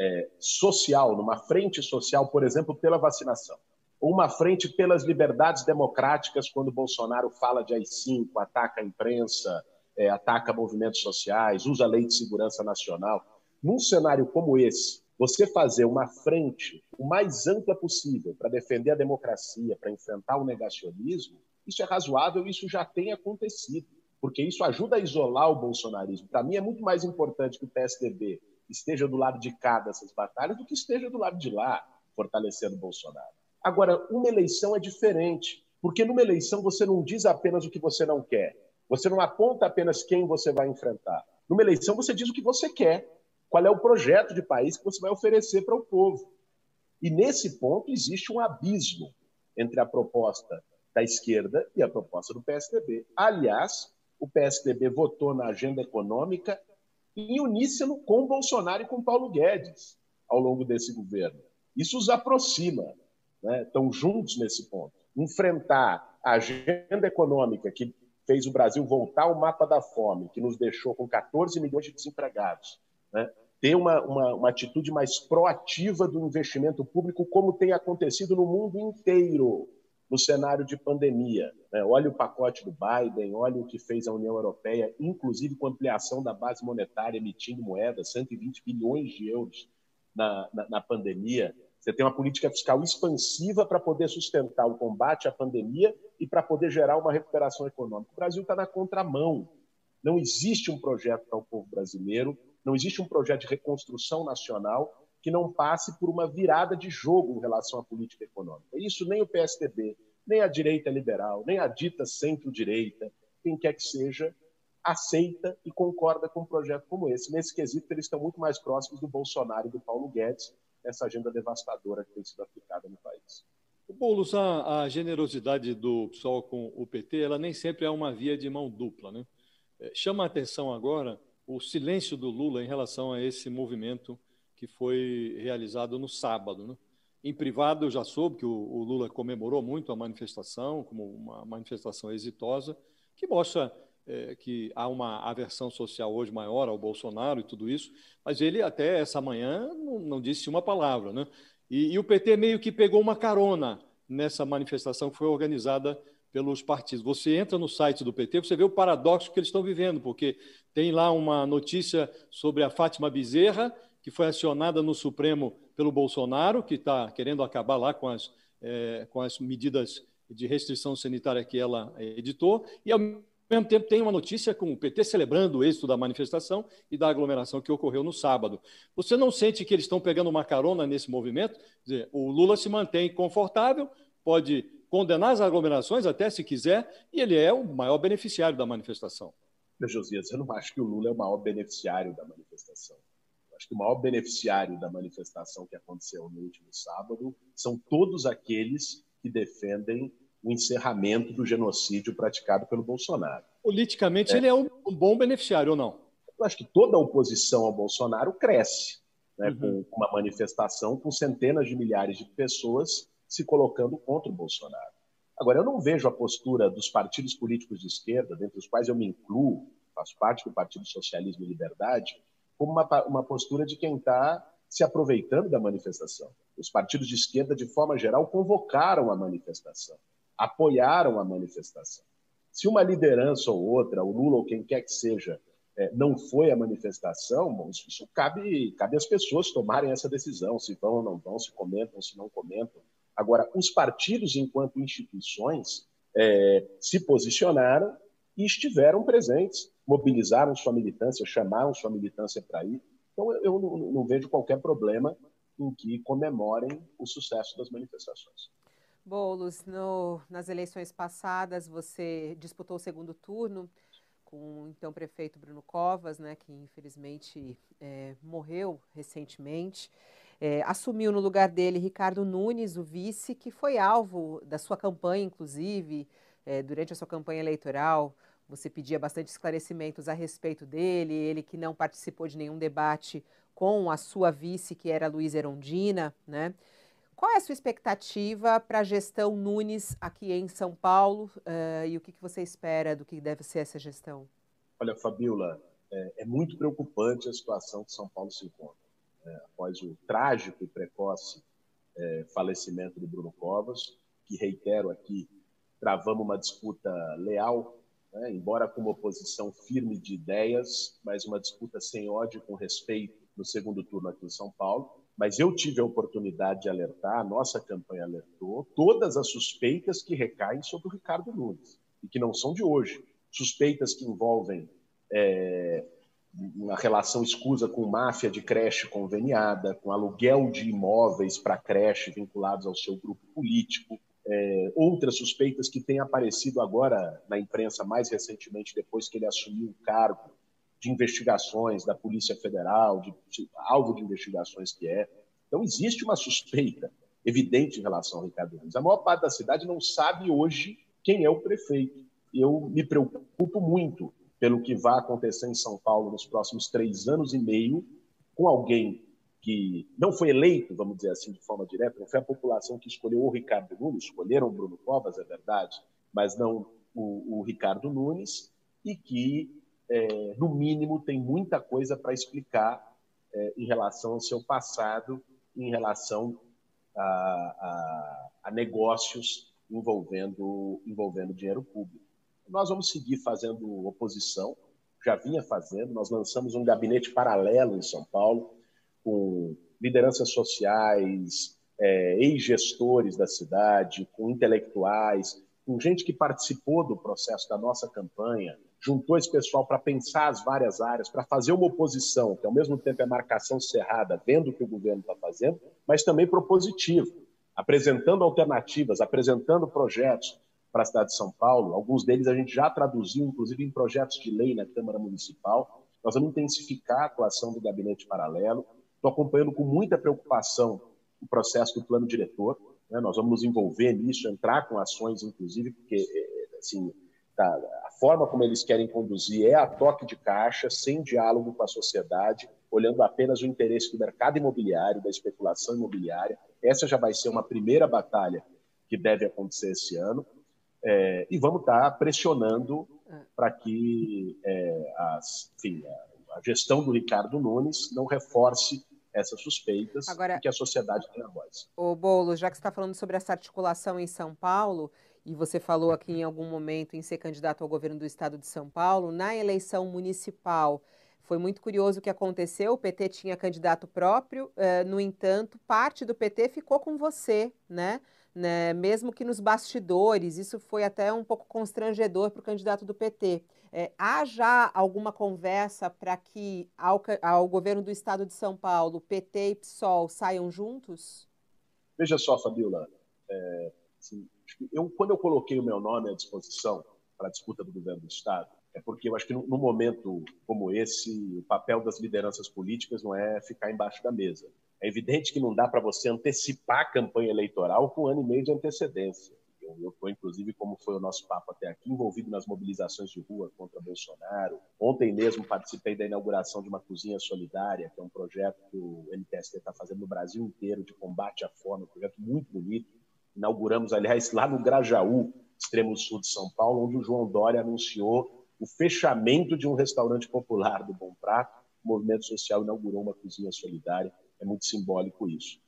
é, social, numa frente social, por exemplo, pela vacinação, ou uma frente pelas liberdades democráticas, quando Bolsonaro fala de AI-5, ataca a imprensa, é, ataca movimentos sociais, usa a lei de segurança nacional. Num cenário como esse, você fazer uma frente o mais ampla possível para defender a democracia, para enfrentar o negacionismo, isso é razoável, isso já tem acontecido, porque isso ajuda a isolar o bolsonarismo. Para mim, é muito mais importante que o PSDB esteja do lado de cá dessas batalhas do que esteja do lado de lá, fortalecendo Bolsonaro. Agora, uma eleição é diferente, porque numa eleição você não diz apenas o que você não quer, você não aponta apenas quem você vai enfrentar. Numa eleição você diz o que você quer, qual é o projeto de país que você vai oferecer para o povo. E nesse ponto existe um abismo entre a proposta da esquerda e a proposta do PSDB. Aliás, o PSDB votou na agenda econômica em uníssono com Bolsonaro e com Paulo Guedes ao longo desse governo. Isso os aproxima, né? estão juntos nesse ponto. Enfrentar a agenda econômica que fez o Brasil voltar ao mapa da fome, que nos deixou com 14 milhões de desempregados, né? ter uma, uma, uma atitude mais proativa do investimento público, como tem acontecido no mundo inteiro no cenário de pandemia. Né? Olha o pacote do Biden, olha o que fez a União Europeia, inclusive com ampliação da base monetária, emitindo moeda, 120 bilhões de euros na, na, na pandemia. Você tem uma política fiscal expansiva para poder sustentar o combate à pandemia e para poder gerar uma recuperação econômica. O Brasil está na contramão. Não existe um projeto para o povo brasileiro, não existe um projeto de reconstrução nacional que não passe por uma virada de jogo em relação à política econômica. Isso nem o PSDB, nem a direita liberal, nem a dita centro-direita, quem quer que seja, aceita e concorda com um projeto como esse. Nesse quesito, eles estão muito mais próximos do Bolsonaro e do Paulo Guedes, nessa agenda devastadora que tem sido aplicada no país. Boulos, a, a, generosidade do PSOL com o PT, ela nem sempre é uma via de mão dupla. Né? É, chama a atenção agora o silêncio do Lula em relação a esse movimento que foi realizado no sábado. Né? Em privado, eu já soube que o, o, Lula comemorou muito a manifestação, como uma manifestação exitosa, que mostra é, que há uma aversão social hoje maior ao Bolsonaro e tudo isso, mas ele até essa manhã não, não disse uma palavra. Né? E, e o PT meio que pegou uma carona nessa manifestação que foi organizada pelos partidos. Você entra no site do PT, você vê o paradoxo que eles estão vivendo, porque tem lá uma notícia sobre a Fátima Bezerra, que foi acionada no Supremo pelo Bolsonaro, que está querendo acabar lá com as, é, com as medidas de restrição sanitária que ela editou, e ao mesmo tempo tem uma notícia com o PT celebrando o êxito da manifestação e da aglomeração que ocorreu no sábado. Você não sente que eles estão pegando uma carona nesse movimento? Dizer, o Lula se mantém confortável, pode condenar as aglomerações até se quiser, e ele é o maior beneficiário da manifestação. Josias, eu não acho que o Lula é o maior beneficiário da manifestação acho que o maior beneficiário da manifestação que aconteceu no último sábado são todos aqueles que defendem o encerramento do genocídio praticado pelo Bolsonaro. Politicamente, é. ele é um, bom beneficiário ou não? Eu acho que toda a oposição ao Bolsonaro cresce né, uhum. com uma manifestação com centenas de milhares de pessoas se colocando contra o Bolsonaro. Agora, eu não vejo a postura dos partidos políticos de esquerda, dentre os quais eu me incluo, faço parte do Partido Socialismo e Liberdade, como uma, uma postura de quem está se aproveitando da manifestação. Os partidos de esquerda, de forma geral, convocaram a manifestação, apoiaram a manifestação. Se uma liderança ou outra, o Lula ou quem quer que seja, é, não foi à manifestação, bom, isso cabe, cabe às pessoas tomarem essa decisão, se vão ou não vão, se comentam, se não comentam. Agora, os partidos, enquanto instituições, é, se posicionaram e estiveram presentes mobilizaram sua militância, chamaram sua militância para ir. Então, eu não, não, vejo qualquer problema em que comemorem o sucesso das manifestações. Boulos, no, nas eleições passadas, você disputou o segundo turno com o então prefeito Bruno Covas, né, que infelizmente é, morreu recentemente. É, assumiu no lugar dele Ricardo Nunes, o vice, que foi alvo da sua campanha, inclusive, é, durante a sua campanha eleitoral. Você pedia bastante esclarecimentos a respeito dele, ele que não participou de nenhum debate com a sua vice, que era Luiz Erondina, né? qual é a sua expectativa para a gestão Nunes aqui em São Paulo uh, e o que, que você espera do que deve ser essa gestão? Olha, Fabiola, é, é muito preocupante a situação que São Paulo se encontra. É, após o trágico e precoce é, falecimento do Bruno Covas, que, reitero aqui, travamos uma disputa leal, né, embora com uma oposição firme de ideias, mas uma disputa sem ódio, com respeito no segundo turno aqui em São Paulo. Mas eu tive a oportunidade de alertar, a nossa campanha alertou, todas as suspeitas que recaem sobre o Ricardo Nunes, e que não são de hoje. Suspeitas que envolvem é, uma relação escusa com máfia de creche conveniada, com aluguel de imóveis para creche vinculados ao seu grupo político, é, outras suspeitas que têm aparecido agora na imprensa mais recentemente, depois que ele assumiu o cargo de investigações da Polícia Federal, de, de, alvo de investigações que é. Então, existe uma suspeita evidente em relação ao Ricardo Nunes. A maior parte da cidade não sabe hoje quem é o prefeito. Eu me preocupo muito pelo que vai acontecer em São Paulo nos próximos três anos e meio, com alguém que não foi eleito, vamos dizer assim, de forma direta, não foi a população que escolheu o Ricardo Nunes, escolheram o Bruno Covas, é verdade, mas não o, o Ricardo Nunes, e que, é, no mínimo, tem muita coisa para explicar é, em relação ao seu passado, em relação a, a, a negócios envolvendo, envolvendo dinheiro público. Nós vamos seguir fazendo oposição, já vinha fazendo, nós lançamos um gabinete paralelo em São Paulo, com lideranças sociais, é, ex-gestores da cidade, com intelectuais, com gente que participou do processo da nossa campanha, juntou esse pessoal para pensar as várias áreas, para fazer uma oposição, que ao mesmo tempo é marcação cerrada, vendo o que o governo está fazendo, mas também propositivo, apresentando alternativas, apresentando projetos, para a cidade de São Paulo. Alguns deles a gente já traduziu, inclusive em projetos de lei na Câmara Municipal. Nós vamos intensificar a atuação do gabinete paralelo. Estou acompanhando com muita preocupação o processo do plano diretor. Né? Nós vamos nos envolver nisso, entrar com ações, inclusive, porque é, assim, tá, a forma como eles querem conduzir é a toque de caixa, sem diálogo com a sociedade, olhando apenas o interesse do mercado imobiliário, da especulação imobiliária. Essa já vai ser uma primeira batalha que deve acontecer esse ano. É, e vamos estar tá pressionando para que é, as, enfim, a, a, gestão do Ricardo Nunes não reforce essas suspeitas Agora, e que a sociedade tenha voz. O Bolo, já que você está falando sobre essa articulação em São Paulo, e você falou aqui em algum momento em ser candidato ao governo do estado de São Paulo, na eleição municipal, foi muito curioso o que aconteceu. O PT tinha candidato próprio, uh, no entanto, parte do PT ficou com você, né? né? Mesmo que nos bastidores, isso foi até um pouco constrangedor para o candidato do PT. É, há já alguma conversa para que ao, ao, governo do estado de São Paulo, PT e PSOL saiam juntos? Veja só, Fabiola, é, assim, eu, quando eu coloquei o meu nome à disposição para a disputa do governo do estado, é porque eu acho que num momento como esse, o papel das lideranças políticas não é ficar embaixo da mesa. É evidente que não dá para você antecipar a campanha eleitoral com um ano e meio de antecedência. Eu estou, inclusive, como foi o nosso papo até aqui, envolvido nas mobilizações de rua contra Bolsonaro. Ontem mesmo participei da inauguração de uma cozinha solidária, que é um projeto que o MTST está fazendo no Brasil inteiro de combate à fome, um projeto muito bonito. Inauguramos, aliás, lá no Grajaú, extremo sul de São Paulo, onde o João Dória anunciou o fechamento de um restaurante popular do Bom Prato. O movimento social inaugurou uma cozinha solidária. É muito simbólico isso.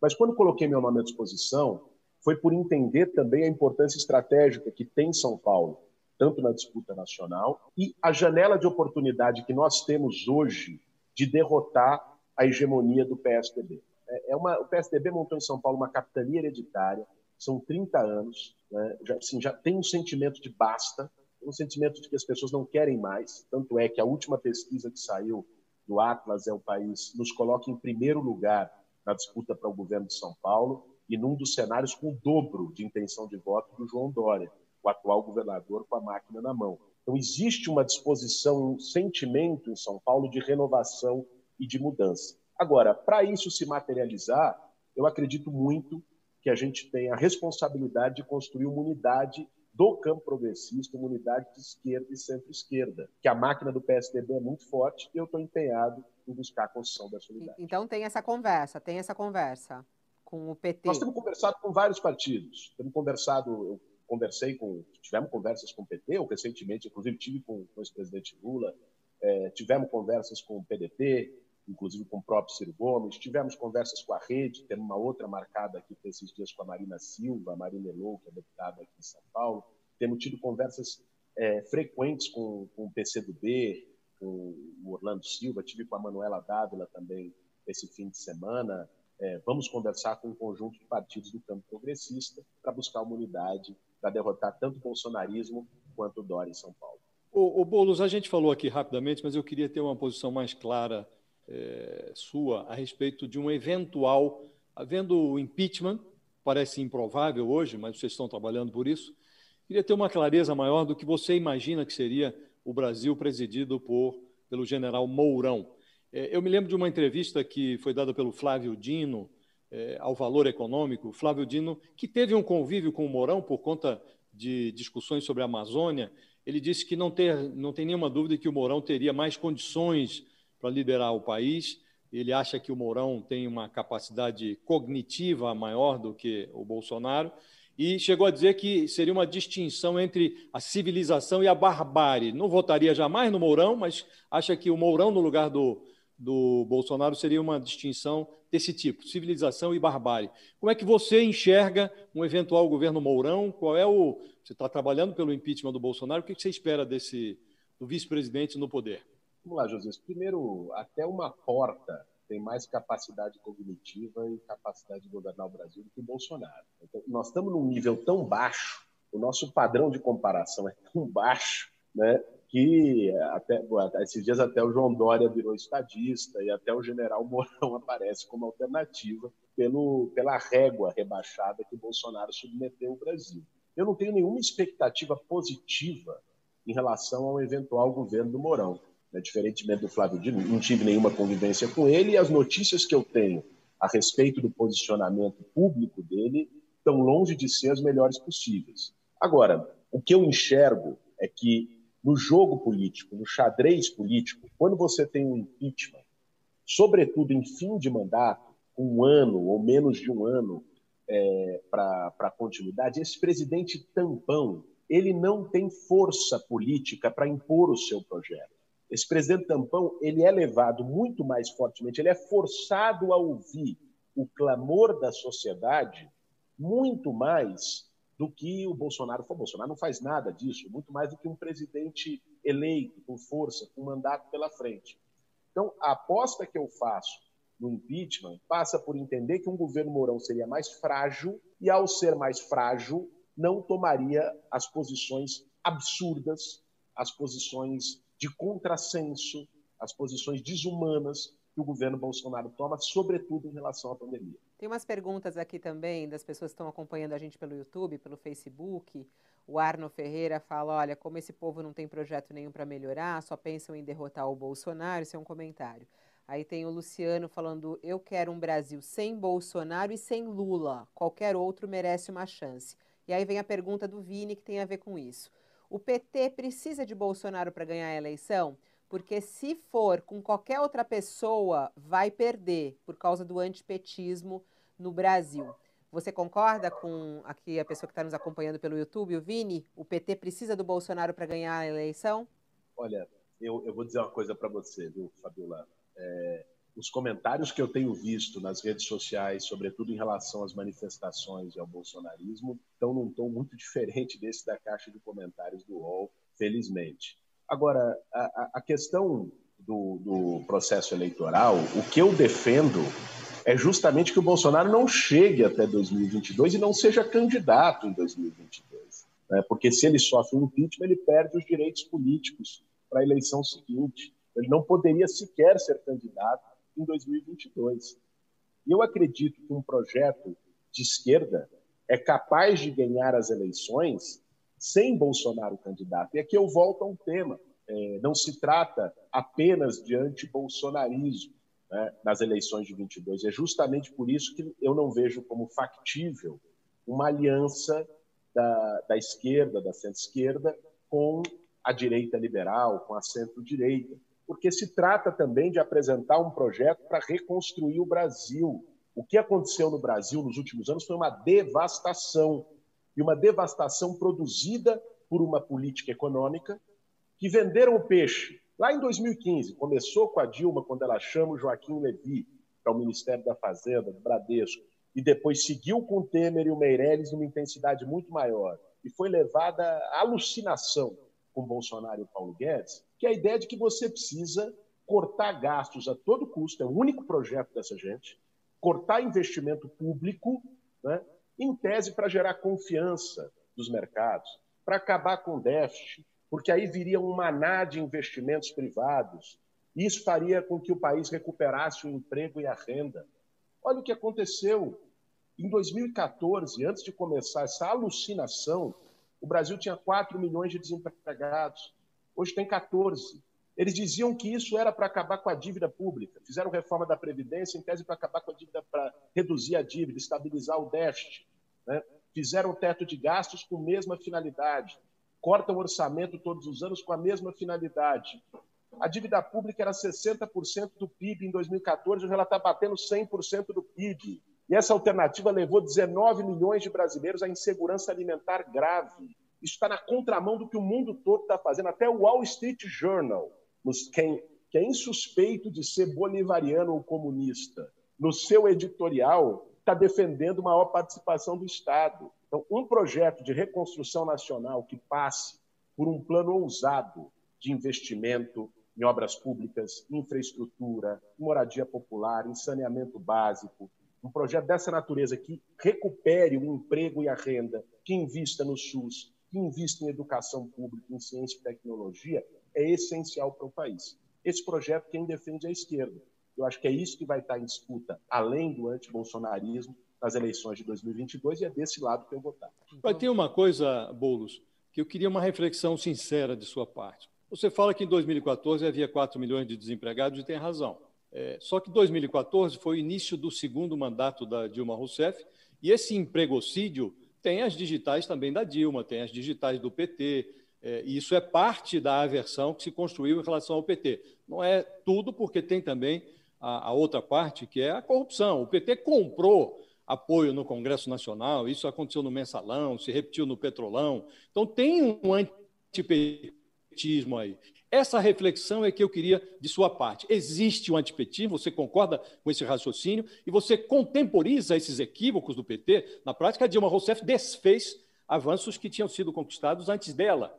Mas quando coloquei meu nome à disposição, foi por entender também a importância estratégica que tem São Paulo, tanto na disputa nacional e a janela de oportunidade que nós temos hoje de derrotar a hegemonia do PSDB. É, é uma, o PSDB montou em São Paulo uma capitania hereditária, são 30 anos, né? já, assim, já tem um sentimento de basta, um sentimento de que as pessoas não querem mais. Tanto é que a última pesquisa que saiu do Atlas é o país nos coloca em primeiro lugar na disputa para o governo de São Paulo e num dos cenários com o dobro de intenção de voto do João Dória, o atual governador com a máquina na mão. Então existe uma disposição, um sentimento em São Paulo de renovação e de mudança. Agora, para isso se materializar, eu acredito muito que a gente tem a responsabilidade de construir uma unidade do campo progressista, uma unidade de esquerda e centro-esquerda, que a máquina do PSDB é muito forte e eu estou empenhado em buscar a construção dessa unidade. Então tem essa conversa, tem essa conversa. Com o PT? Nós temos conversado com vários partidos. Temos conversado, eu conversei com, tivemos conversas com o PT, ou recentemente, inclusive, tive com, com o ex-presidente Lula, é, tivemos conversas com o PDT, inclusive com o próprio Ciro Gomes, tivemos conversas com a rede, temos uma outra marcada aqui esses dias com a Marina Silva, a Marina Elou, que é deputada aqui em São Paulo, temos tido conversas é, frequentes com, com o PCdoB, com o Orlando Silva, tive com a Manuela Dávila também esse fim de semana, é, vamos conversar com um conjunto de partidos do campo progressista para buscar uma unidade para derrotar tanto o bolsonarismo quanto o Dória em São Paulo. O, o Boulos, a gente falou aqui rapidamente, mas eu queria ter uma posição mais clara é, sua a respeito de um eventual, havendo o impeachment, parece improvável hoje, mas vocês estão trabalhando por isso, queria ter uma clareza maior do que você imagina que seria o Brasil presidido por, pelo general Mourão. É, eu me lembro de uma entrevista que foi dada pelo Flávio Dino é, ao Valor Econômico. Flávio Dino, que teve um convívio com o Mourão por conta de discussões sobre a Amazônia, ele disse que não, ter, não tem nenhuma dúvida que o Mourão teria mais condições para liderar o país. Ele acha que o Mourão tem uma capacidade cognitiva maior do que o Bolsonaro e chegou a dizer que seria uma distinção entre a civilização e a barbárie. Não votaria jamais no Mourão, mas acha que o Mourão no lugar do, do Bolsonaro seria uma distinção desse tipo, civilização e barbárie. Como é que você enxerga um eventual governo Mourão? Qual é o. Você está trabalhando pelo impeachment do Bolsonaro, o que você espera desse do vice-presidente no poder? Vamos lá, José. Primeiro, até uma porta tem mais capacidade cognitiva e capacidade de governar o Brasil do que o Bolsonaro. Então, nós estamos num nível tão baixo, o nosso padrão de comparação é tão baixo, né, que até, esses dias até o João Dória virou estadista e até o general <laughs> Mourão aparece como alternativa pelo, pela régua rebaixada que o Bolsonaro submeteu o Brasil. Eu não tenho nenhuma expectativa positiva em relação ao eventual governo do Mourão. Né? Diferentemente do Flávio Dino, não tive nenhuma convivência com ele e as notícias que eu tenho a respeito do posicionamento público dele estão longe de ser as melhores possíveis. Agora, o que eu enxergo é que no jogo político, no xadrez político, quando você tem um impeachment, sobretudo em fim de mandato, um ano ou menos de um ano é, para continuidade, esse presidente tampão ele não tem força política para impor o seu projeto. Esse presidente tampão ele é levado muito mais fortemente, ele é forçado a ouvir o clamor da sociedade muito mais do que o Bolsonaro foi. O Bolsonaro não faz nada disso, muito mais do que um presidente eleito, com força, com mandato pela frente. Então, a aposta que eu faço no impeachment passa por entender que um governo Mourão seria mais frágil e, ao ser mais frágil, não tomaria as posições absurdas, as posições de contrassenso, as posições desumanas que o governo Bolsonaro toma, sobretudo em relação à pandemia. Tem umas perguntas aqui também das pessoas que estão acompanhando a gente pelo YouTube, pelo Facebook. O Arno Ferreira fala: olha, como esse povo não tem projeto nenhum para melhorar, só pensam em derrotar o Bolsonaro. Isso é um comentário. Aí tem o Luciano falando: eu quero um Brasil sem Bolsonaro e sem Lula. Qualquer outro merece uma chance. E aí vem a pergunta do Vini que tem a ver com isso. O PT precisa de Bolsonaro para ganhar a eleição? porque se for com qualquer outra pessoa, vai perder por causa do antipetismo no Brasil. Você concorda com aqui a pessoa que está nos acompanhando pelo YouTube, o Vini? O PT precisa do Bolsonaro para ganhar a eleição? Olha, eu, eu vou dizer uma coisa para você, viu, Fabiola? É, os comentários que eu tenho visto nas redes sociais, sobretudo em relação às manifestações e ao bolsonarismo, estão num tom muito diferente desse da caixa de comentários do UOL, felizmente. Agora, a, a questão do, do, processo eleitoral, o que eu defendo é justamente que o Bolsonaro não chegue até 2022 e não seja candidato em 2022. Né? Porque se ele sofre um impeachment, ele perde os direitos políticos para a eleição seguinte. Ele não poderia sequer ser candidato em 2022. E eu acredito que um projeto de esquerda é capaz de ganhar as eleições sem Bolsonaro candidato. E aqui eu volto a um tema. É, não se trata apenas de anti-bolsonarismo né, nas eleições de 22. É justamente por isso que eu não vejo como factível uma aliança da, da esquerda, da centro-esquerda, com a direita liberal, com a centro-direita, porque se trata também de apresentar um projeto para reconstruir o Brasil, O que aconteceu no Brasil nos últimos anos foi uma devastação, e uma devastação produzida por uma política econômica que venderam o peixe. Lá em 2015, começou com a Dilma, quando ela chama o Joaquim Levy para o Ministério da Fazenda, do Bradesco, e depois seguiu com o Temer e o Meirelles numa intensidade muito maior, e foi levada à alucinação com Bolsonaro e Paulo Guedes, que é a ideia de que você precisa cortar gastos a todo custo, é o único projeto dessa gente, cortar investimento público, né, em tese para gerar confiança dos mercados, para acabar com o déficit, porque aí viria um maná de investimentos privados. Isso faria com que o país recuperasse o emprego e a renda. Olha o que aconteceu. Em 2014, antes de começar essa alucinação, o Brasil tinha 4 milhões de desempregados. Hoje tem 14. Eles diziam que isso era para acabar com a dívida pública. Fizeram reforma da Previdência, em tese, para acabar com a dívida, para reduzir a dívida, estabilizar o déficit. Né? Fizeram teto de gastos com a mesma finalidade. Cortam o orçamento todos os anos com a mesma finalidade. A dívida pública era 60% do PIB em 2014, hoje ela está batendo 100% do PIB. E essa alternativa levou 19 milhões de brasileiros à insegurança alimentar grave. Isso está na contramão do que o mundo todo está fazendo. Até o Wall Street Journal quem, que é insuspeito de ser bolivariano ou comunista, no seu editorial, está defendendo maior participação do Estado. Então, um projeto de reconstrução nacional que passe por um plano ousado de investimento em obras públicas, infraestrutura, moradia popular, em saneamento básico, um projeto dessa natureza que recupere o emprego e a renda, que invista no SUS, que invista em educação pública, em ciência e tecnologia, é essencial para o país. Esse projeto quem defende é a esquerda. Eu acho que é isso que vai estar em disputa, além do antibolsonarismo, nas eleições de 2022, e é desse lado que eu vou estar. Vai ter uma coisa, Boulos, que eu queria uma reflexão sincera de sua parte. Você fala que em 2014 havia 4 milhões de desempregados e tem razão. É, só que 2014 foi o início do segundo mandato da Dilma Rousseff e esse empregocídio tem as digitais também da Dilma, tem as digitais do PT, é, e isso é parte da aversão que se construiu em relação ao PT. Não é tudo, porque tem também a, a outra parte, que é a corrupção. O PT comprou apoio no Congresso Nacional, isso aconteceu no Mensalão, se repetiu no Petrolão. Então, tem um antipetismo aí. Essa reflexão é que eu queria de sua parte. Existe o um antipetismo, você concorda com esse raciocínio, e você contemporiza esses equívocos do PT. Na prática, Dilma Rousseff desfez avanços que tinham sido conquistados antes dela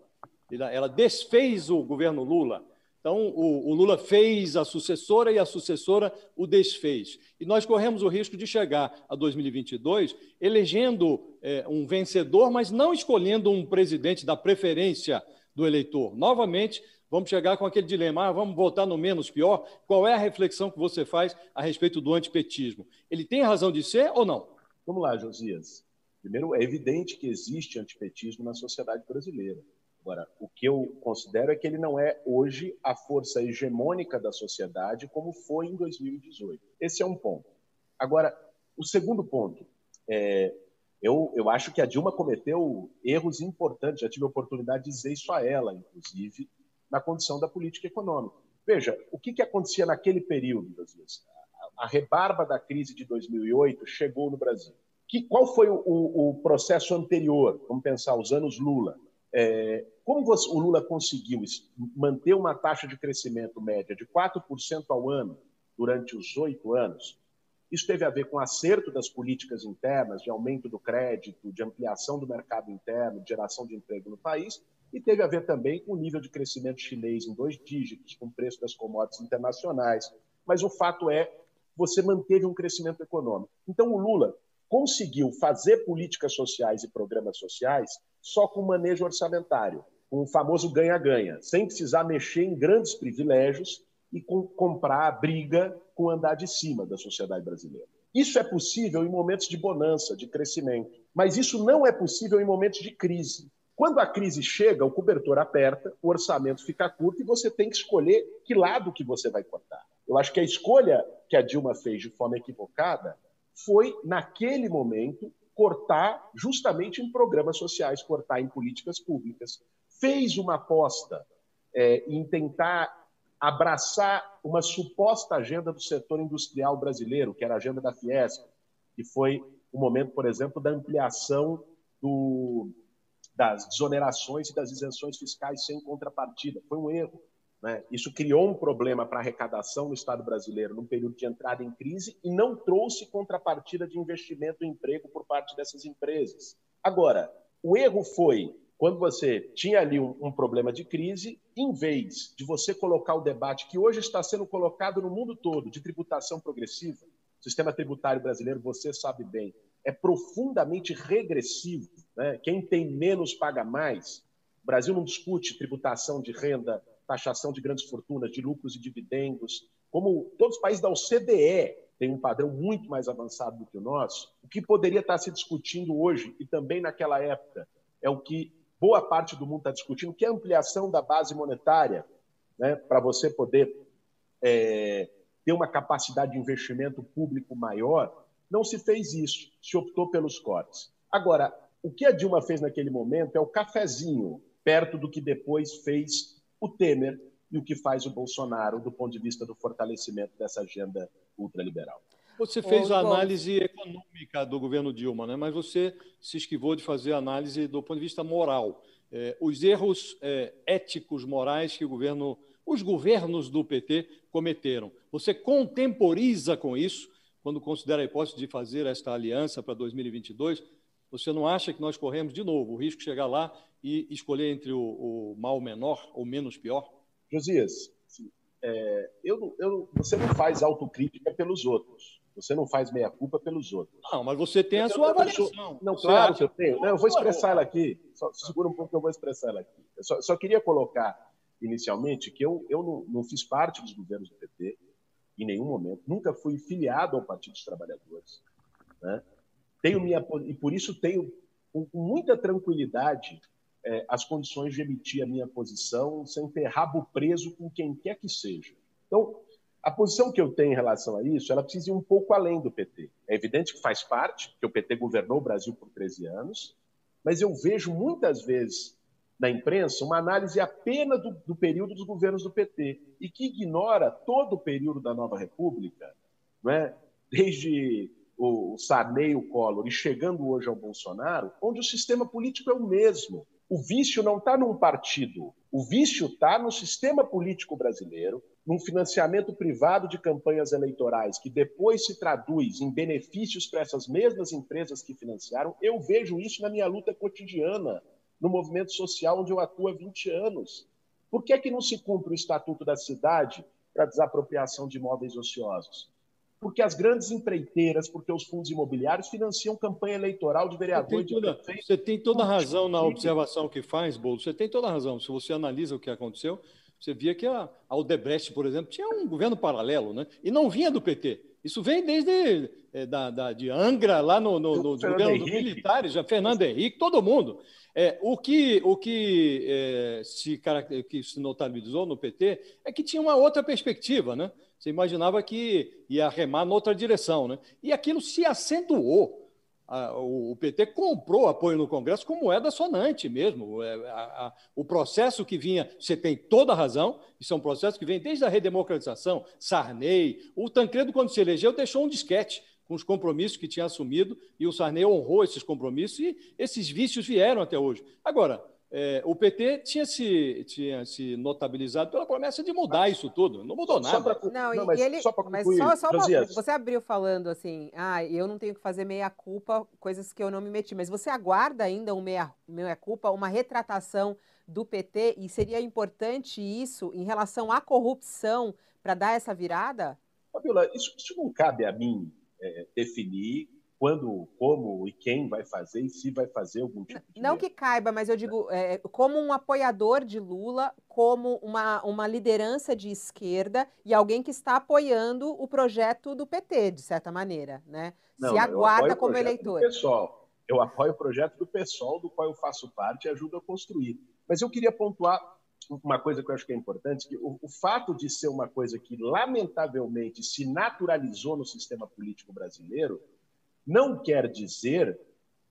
ela desfez o governo Lula. Então, o, o, Lula fez a sucessora e a sucessora o desfez. E nós corremos o risco de chegar a 2022 elegendo é, um vencedor, mas não escolhendo um presidente da preferência do eleitor. Novamente, vamos chegar com aquele dilema: ah, vamos votar no menos pior. Qual é a reflexão que você faz a respeito do antipetismo? Ele tem razão de ser ou não? Vamos lá, Josias. Primeiro, é evidente que existe antipetismo na sociedade brasileira. Agora, o que eu considero é que ele não é hoje a força hegemônica da sociedade como foi em 2018. Esse é um ponto. Agora, o segundo ponto, é, eu, eu acho que a Dilma cometeu erros importantes, já tive a oportunidade de dizer isso a ela, inclusive, na condição da política econômica. Veja, o que, que acontecia naquele período, vezes? A, a rebarba da crise de 2008 chegou no Brasil. Que, qual foi o, o, o processo anterior? Vamos pensar, os anos Lula. É, como você, o Lula conseguiu manter uma taxa de crescimento média de 4% ao ano durante os oito anos, isso teve a ver com acerto das políticas internas, de aumento do crédito, de ampliação do mercado interno, de geração de emprego no país, e teve a ver também com o nível de crescimento chinês em dois dígitos, com o preço das commodities internacionais. Mas o fato é, você manteve um crescimento econômico. Então, o Lula conseguiu fazer políticas sociais e programas sociais só com manejo orçamentário com o famoso ganha-ganha, sem precisar mexer em grandes privilégios e com, comprar a briga com o andar de cima da sociedade brasileira. Isso é possível em momentos de bonança, de crescimento, mas isso não é possível em momentos de crise. Quando a crise chega, o cobertor aperta, o orçamento fica curto e você tem que escolher que lado que você vai cortar. Eu acho que a escolha que a Dilma fez de forma equivocada foi, naquele momento, cortar justamente em programas sociais, cortar em políticas públicas, fez uma aposta é, em tentar abraçar uma suposta agenda do setor industrial brasileiro, que era a agenda da Fiesp, que foi o momento, por exemplo, da ampliação do, das desonerações e das isenções fiscais sem contrapartida. Foi um erro. Né? Isso criou um problema para a arrecadação no Estado brasileiro num período de entrada em crise e não trouxe contrapartida de investimento e emprego por parte dessas empresas. Agora, o erro foi quando você tinha ali um, um, problema de crise, em vez de você colocar o debate que hoje está sendo colocado no mundo todo de tributação progressiva, o sistema tributário brasileiro, você sabe bem, é profundamente regressivo. Né? Quem tem menos paga mais. O Brasil não discute tributação de renda, taxação de grandes fortunas, de lucros e dividendos. Como todos os países da OCDE têm um padrão muito mais avançado do que o nosso, o que poderia estar se discutindo hoje e também naquela época é o que boa parte do mundo está discutindo, que é a ampliação da base monetária, né, para você poder é, ter uma capacidade de investimento público maior, não se fez isso, se optou pelos cortes. Agora, o que a Dilma fez naquele momento é o cafezinho, perto do que depois fez o Temer e o que faz o Bolsonaro do ponto de vista do fortalecimento dessa agenda ultraliberal. Você fez a análise econômica do governo Dilma, né? mas você se esquivou de fazer a análise do ponto de vista moral. É, os erros é, éticos, morais que governo, os governos do PT cometeram. Você contemporiza com isso, quando considera a hipótese de fazer esta aliança para 2022? Você não acha que nós corremos, de novo, o risco de chegar lá e escolher entre o, o mal menor ou menos pior? Josias, é, eu, eu, você não faz autocrítica pelos outros. Você não faz meia-culpa pelos outros. Não, mas você tem a sua avaliação. Não, claro que eu tenho. Não, eu vou expressar ela aqui. Só, segura um pouco que eu vou expressar ela aqui. Eu só, só queria colocar, inicialmente, que eu, eu não, não fiz parte dos governos do PT em nenhum momento. Nunca fui filiado ao Partido dos Trabalhadores. Né? Tenho minha, e por isso tenho, com muita tranquilidade, é, as condições de emitir a minha posição sem ter rabo preso com quem quer que seja. Então, a posição que eu tenho em relação a isso, ela precisa ir um pouco além do PT. É evidente que faz parte, que o PT governou o Brasil por 13 anos, mas eu vejo muitas vezes na imprensa uma análise apenas do, do período dos governos do PT e que ignora todo o período da Nova República, não é? desde o Sarney, o Collor e chegando hoje ao Bolsonaro, onde o sistema político é o mesmo. O vício não está num partido, o vício está no sistema político brasileiro, num financiamento privado de campanhas eleitorais que depois se traduz em benefícios para essas mesmas empresas que financiaram. Eu vejo isso na minha luta cotidiana, no movimento social onde eu atuo há 20 anos. Por que, é que não se cumpre o Estatuto da Cidade para desapropriação de imóveis ociosos? Porque as grandes empreiteiras, porque os fundos imobiliários financiam campanha eleitoral de vereador você toda, prefeito. Você tem toda a razão na observação que faz, Bolo. Você tem toda a razão. Se você analisa o que aconteceu, você via que a Aldebrecht, por exemplo, tinha um governo paralelo, né? E não vinha do PT. Isso vem desde é, da, da, de Angra, lá no, no, no governo dos militares, já Fernando Henrique, todo mundo. É, o que, o que, é, se, que se notabilizou no PT é que tinha uma outra perspectiva, né? Você imaginava que ia remar noutra direção, né? E aquilo se acentuou. o PT comprou apoio no Congresso com moeda sonante mesmo. É, o processo que vinha, você tem toda a razão, isso é um processo que vem desde a redemocratização, Sarney. O Tancredo, quando se elegeu, deixou um disquete com os compromissos que tinha assumido e o Sarney honrou esses compromissos e esses vícios vieram até hoje. Agora, é, o PT tinha se, tinha se notabilizado pela promessa de mudar isso tudo. Não mudou nada. Pra, não, não, mas ele, só para concluir, mas só, só uma, você abriu falando assim, ah, eu não tenho que fazer meia-culpa, coisas que eu não me meti. Mas você aguarda ainda um meia-culpa, uma retratação do PT? E seria importante isso em relação à corrupção para dar essa virada? Fabiola, isso, isso não cabe a mim é, definir quando, como e quem vai fazer e se vai fazer algum tipo de. Não que caiba, mas eu digo, é, como um apoiador de Lula, como uma, uma liderança de esquerda e alguém que está apoiando o projeto do PT, de certa maneira, né? Não, se aguarda como eleitor. Pessoal. Eu apoio o projeto do PSOL, do qual eu faço parte e ajudo a construir. Mas eu queria pontuar uma coisa que eu acho que é importante, que o, o, fato de ser uma coisa que, lamentavelmente, se naturalizou no sistema político brasileiro, não quer dizer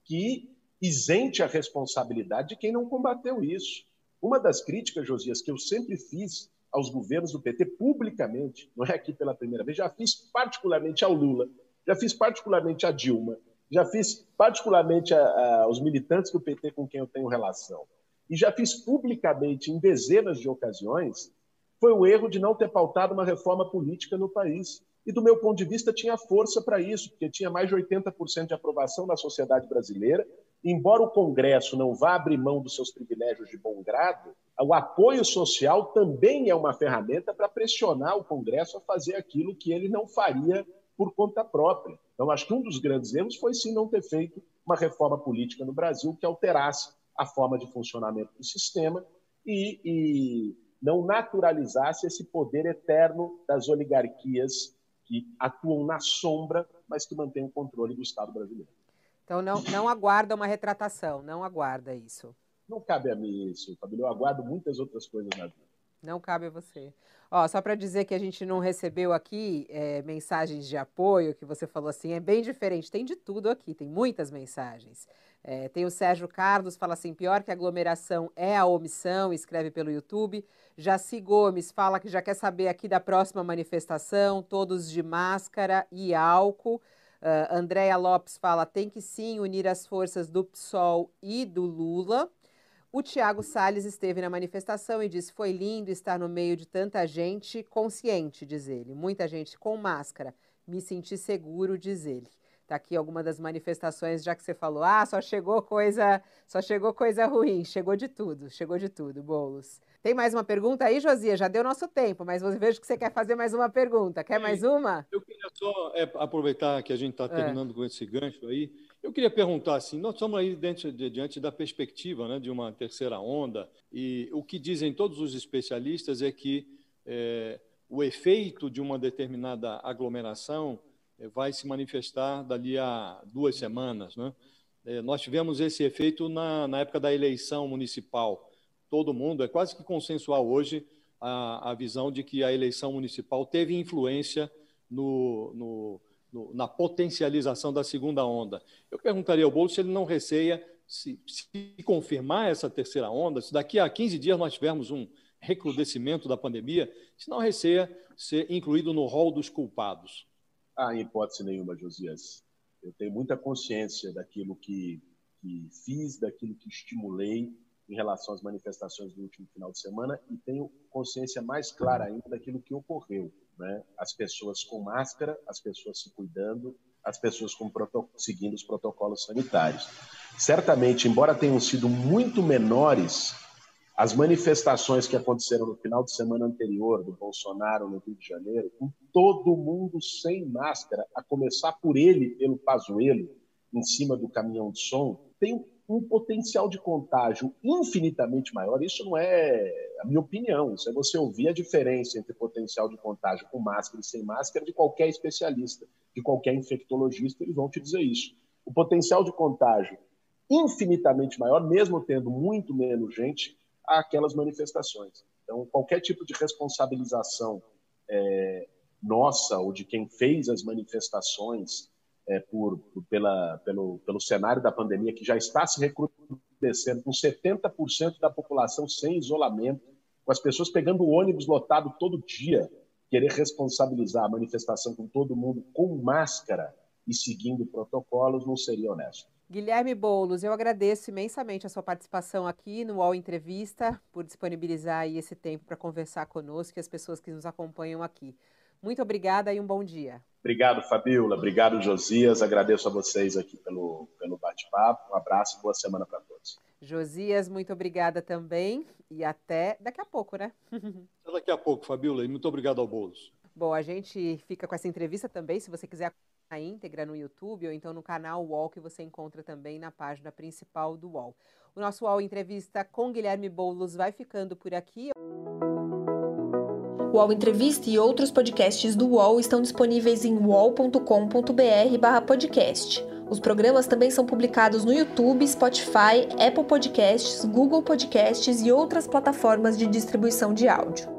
que isente a responsabilidade de quem não combateu isso. Uma das críticas, Josias, que eu sempre fiz aos governos do PT publicamente, não é aqui pela primeira vez, já fiz particularmente ao Lula, já fiz particularmente a Dilma, já fiz particularmente a, a, aos militantes do PT com quem eu tenho relação, e já fiz publicamente em dezenas de ocasiões, foi o erro de não ter pautado uma reforma política no país. E, do meu ponto de vista, tinha força para isso, porque tinha mais de 80% de aprovação na sociedade brasileira. Embora o Congresso não vá abrir mão dos seus privilégios de bom grado, o apoio social também é uma ferramenta para pressionar o Congresso a fazer aquilo que ele não faria por conta própria. Então, acho que um dos grandes erros foi sim não ter feito uma reforma política no Brasil que alterasse a forma de funcionamento do sistema e, e não naturalizasse esse poder eterno das oligarquias que atuam na sombra, mas que mantêm o controle do Estado brasileiro. Então não, não aguarda uma retratação, não aguarda isso. Não cabe a mim isso, Fabílio. Eu aguardo muitas outras coisas na vida. Não cabe a você. Ó, só para dizer que a gente não recebeu aqui é, mensagens de apoio, que você falou assim, é bem diferente. Tem de tudo aqui, tem muitas mensagens. É, tem o Sérgio Carlos, fala assim: pior que aglomeração é a omissão, escreve pelo YouTube. Jaci Gomes fala que já quer saber aqui da próxima manifestação, todos de máscara e álcool. Uh, Andréia Lopes fala: tem que sim unir as forças do PSOL e do Lula. O Tiago Salles esteve na manifestação e disse: foi lindo estar no meio de tanta gente consciente, diz ele. Muita gente com máscara. Me senti seguro, diz ele. Tá aqui alguma das manifestações, já que você falou, ah, só chegou coisa, só chegou coisa ruim, chegou de tudo, chegou de tudo, bolos. Tem mais uma pergunta aí, Josia? Já deu nosso tempo, mas vejo que você quer fazer mais uma pergunta. Quer mais uma? Eu queria só é, aproveitar que a gente está é. terminando é. com esse gancho aí. Eu queria perguntar assim, nós estamos aí diante, diante da perspectiva né, de uma terceira onda, e o que dizem todos os especialistas é que é, o efeito de uma determinada aglomeração vai se manifestar dali a duas semanas. Né? Eh, nós tivemos esse efeito na, na época da eleição municipal. Todo mundo, é quase que consensual hoje a, a visão de que a eleição municipal teve influência no, no, no, na potencialização da segunda onda. Eu perguntaria ao Bolo se ele não receia, se, se confirmar essa terceira onda, se daqui a 15 dias nós tivermos um recrudescimento da pandemia, se não receia ser incluído no rol dos culpados. Ah, em hipótese nenhuma, Josias. Eu tenho muita consciência daquilo que, que fiz, daquilo que estimulei em relação às manifestações do último final de semana e tenho consciência mais clara ainda daquilo que ocorreu. Né? As pessoas com máscara, as pessoas se cuidando, as pessoas com seguindo os protocolos sanitários. Certamente, embora tenham sido muito menores as manifestações que aconteceram no final de semana anterior do Bolsonaro no Rio de Janeiro, com todo mundo sem máscara, a começar por ele, pelo Pazuello, em cima do caminhão de som, tem um potencial de contágio infinitamente maior. Isso não é a minha opinião, isso é você ouvir a diferença entre potencial de contágio com máscara e sem máscara de qualquer especialista, de qualquer infectologista, eles vão te dizer isso. O potencial de contágio infinitamente maior, mesmo tendo muito menos gente, àquelas manifestações. Então, qualquer tipo de responsabilização é, nossa ou de quem fez as manifestações é, por, por, pela, pelo, pelo cenário da pandemia, que já está se recrudescendo, com 70% da população sem isolamento, com as pessoas pegando o ônibus lotado todo dia, querer responsabilizar a manifestação com todo mundo com máscara e seguindo protocolos não seria honesto. Guilherme Boulos, eu agradeço imensamente a sua participação aqui no UOL Entrevista, por disponibilizar esse tempo para conversar conosco e as pessoas que nos acompanham aqui. Muito obrigada e um bom dia. Obrigado, Fabiola. Obrigado, Josias. Agradeço a vocês aqui pelo, pelo bate-papo. Um abraço e boa semana para todos. Josias, muito obrigada também. E até daqui a pouco, né? <laughs> Até daqui a pouco, Fabiola. E muito obrigado ao Boulos. Bom, a gente fica com essa entrevista também, se você quiser a íntegra no YouTube ou então no canal UOL que você encontra também na página principal do UOL. O nosso UOL Entrevista com Guilherme Boulos vai ficando por aqui. O UOL Entrevista e outros podcasts do UOL estão disponíveis em uol.com.br/podcast. Os programas também são publicados no YouTube, Spotify, Apple Podcasts, Google Podcasts e outras plataformas de distribuição de áudio.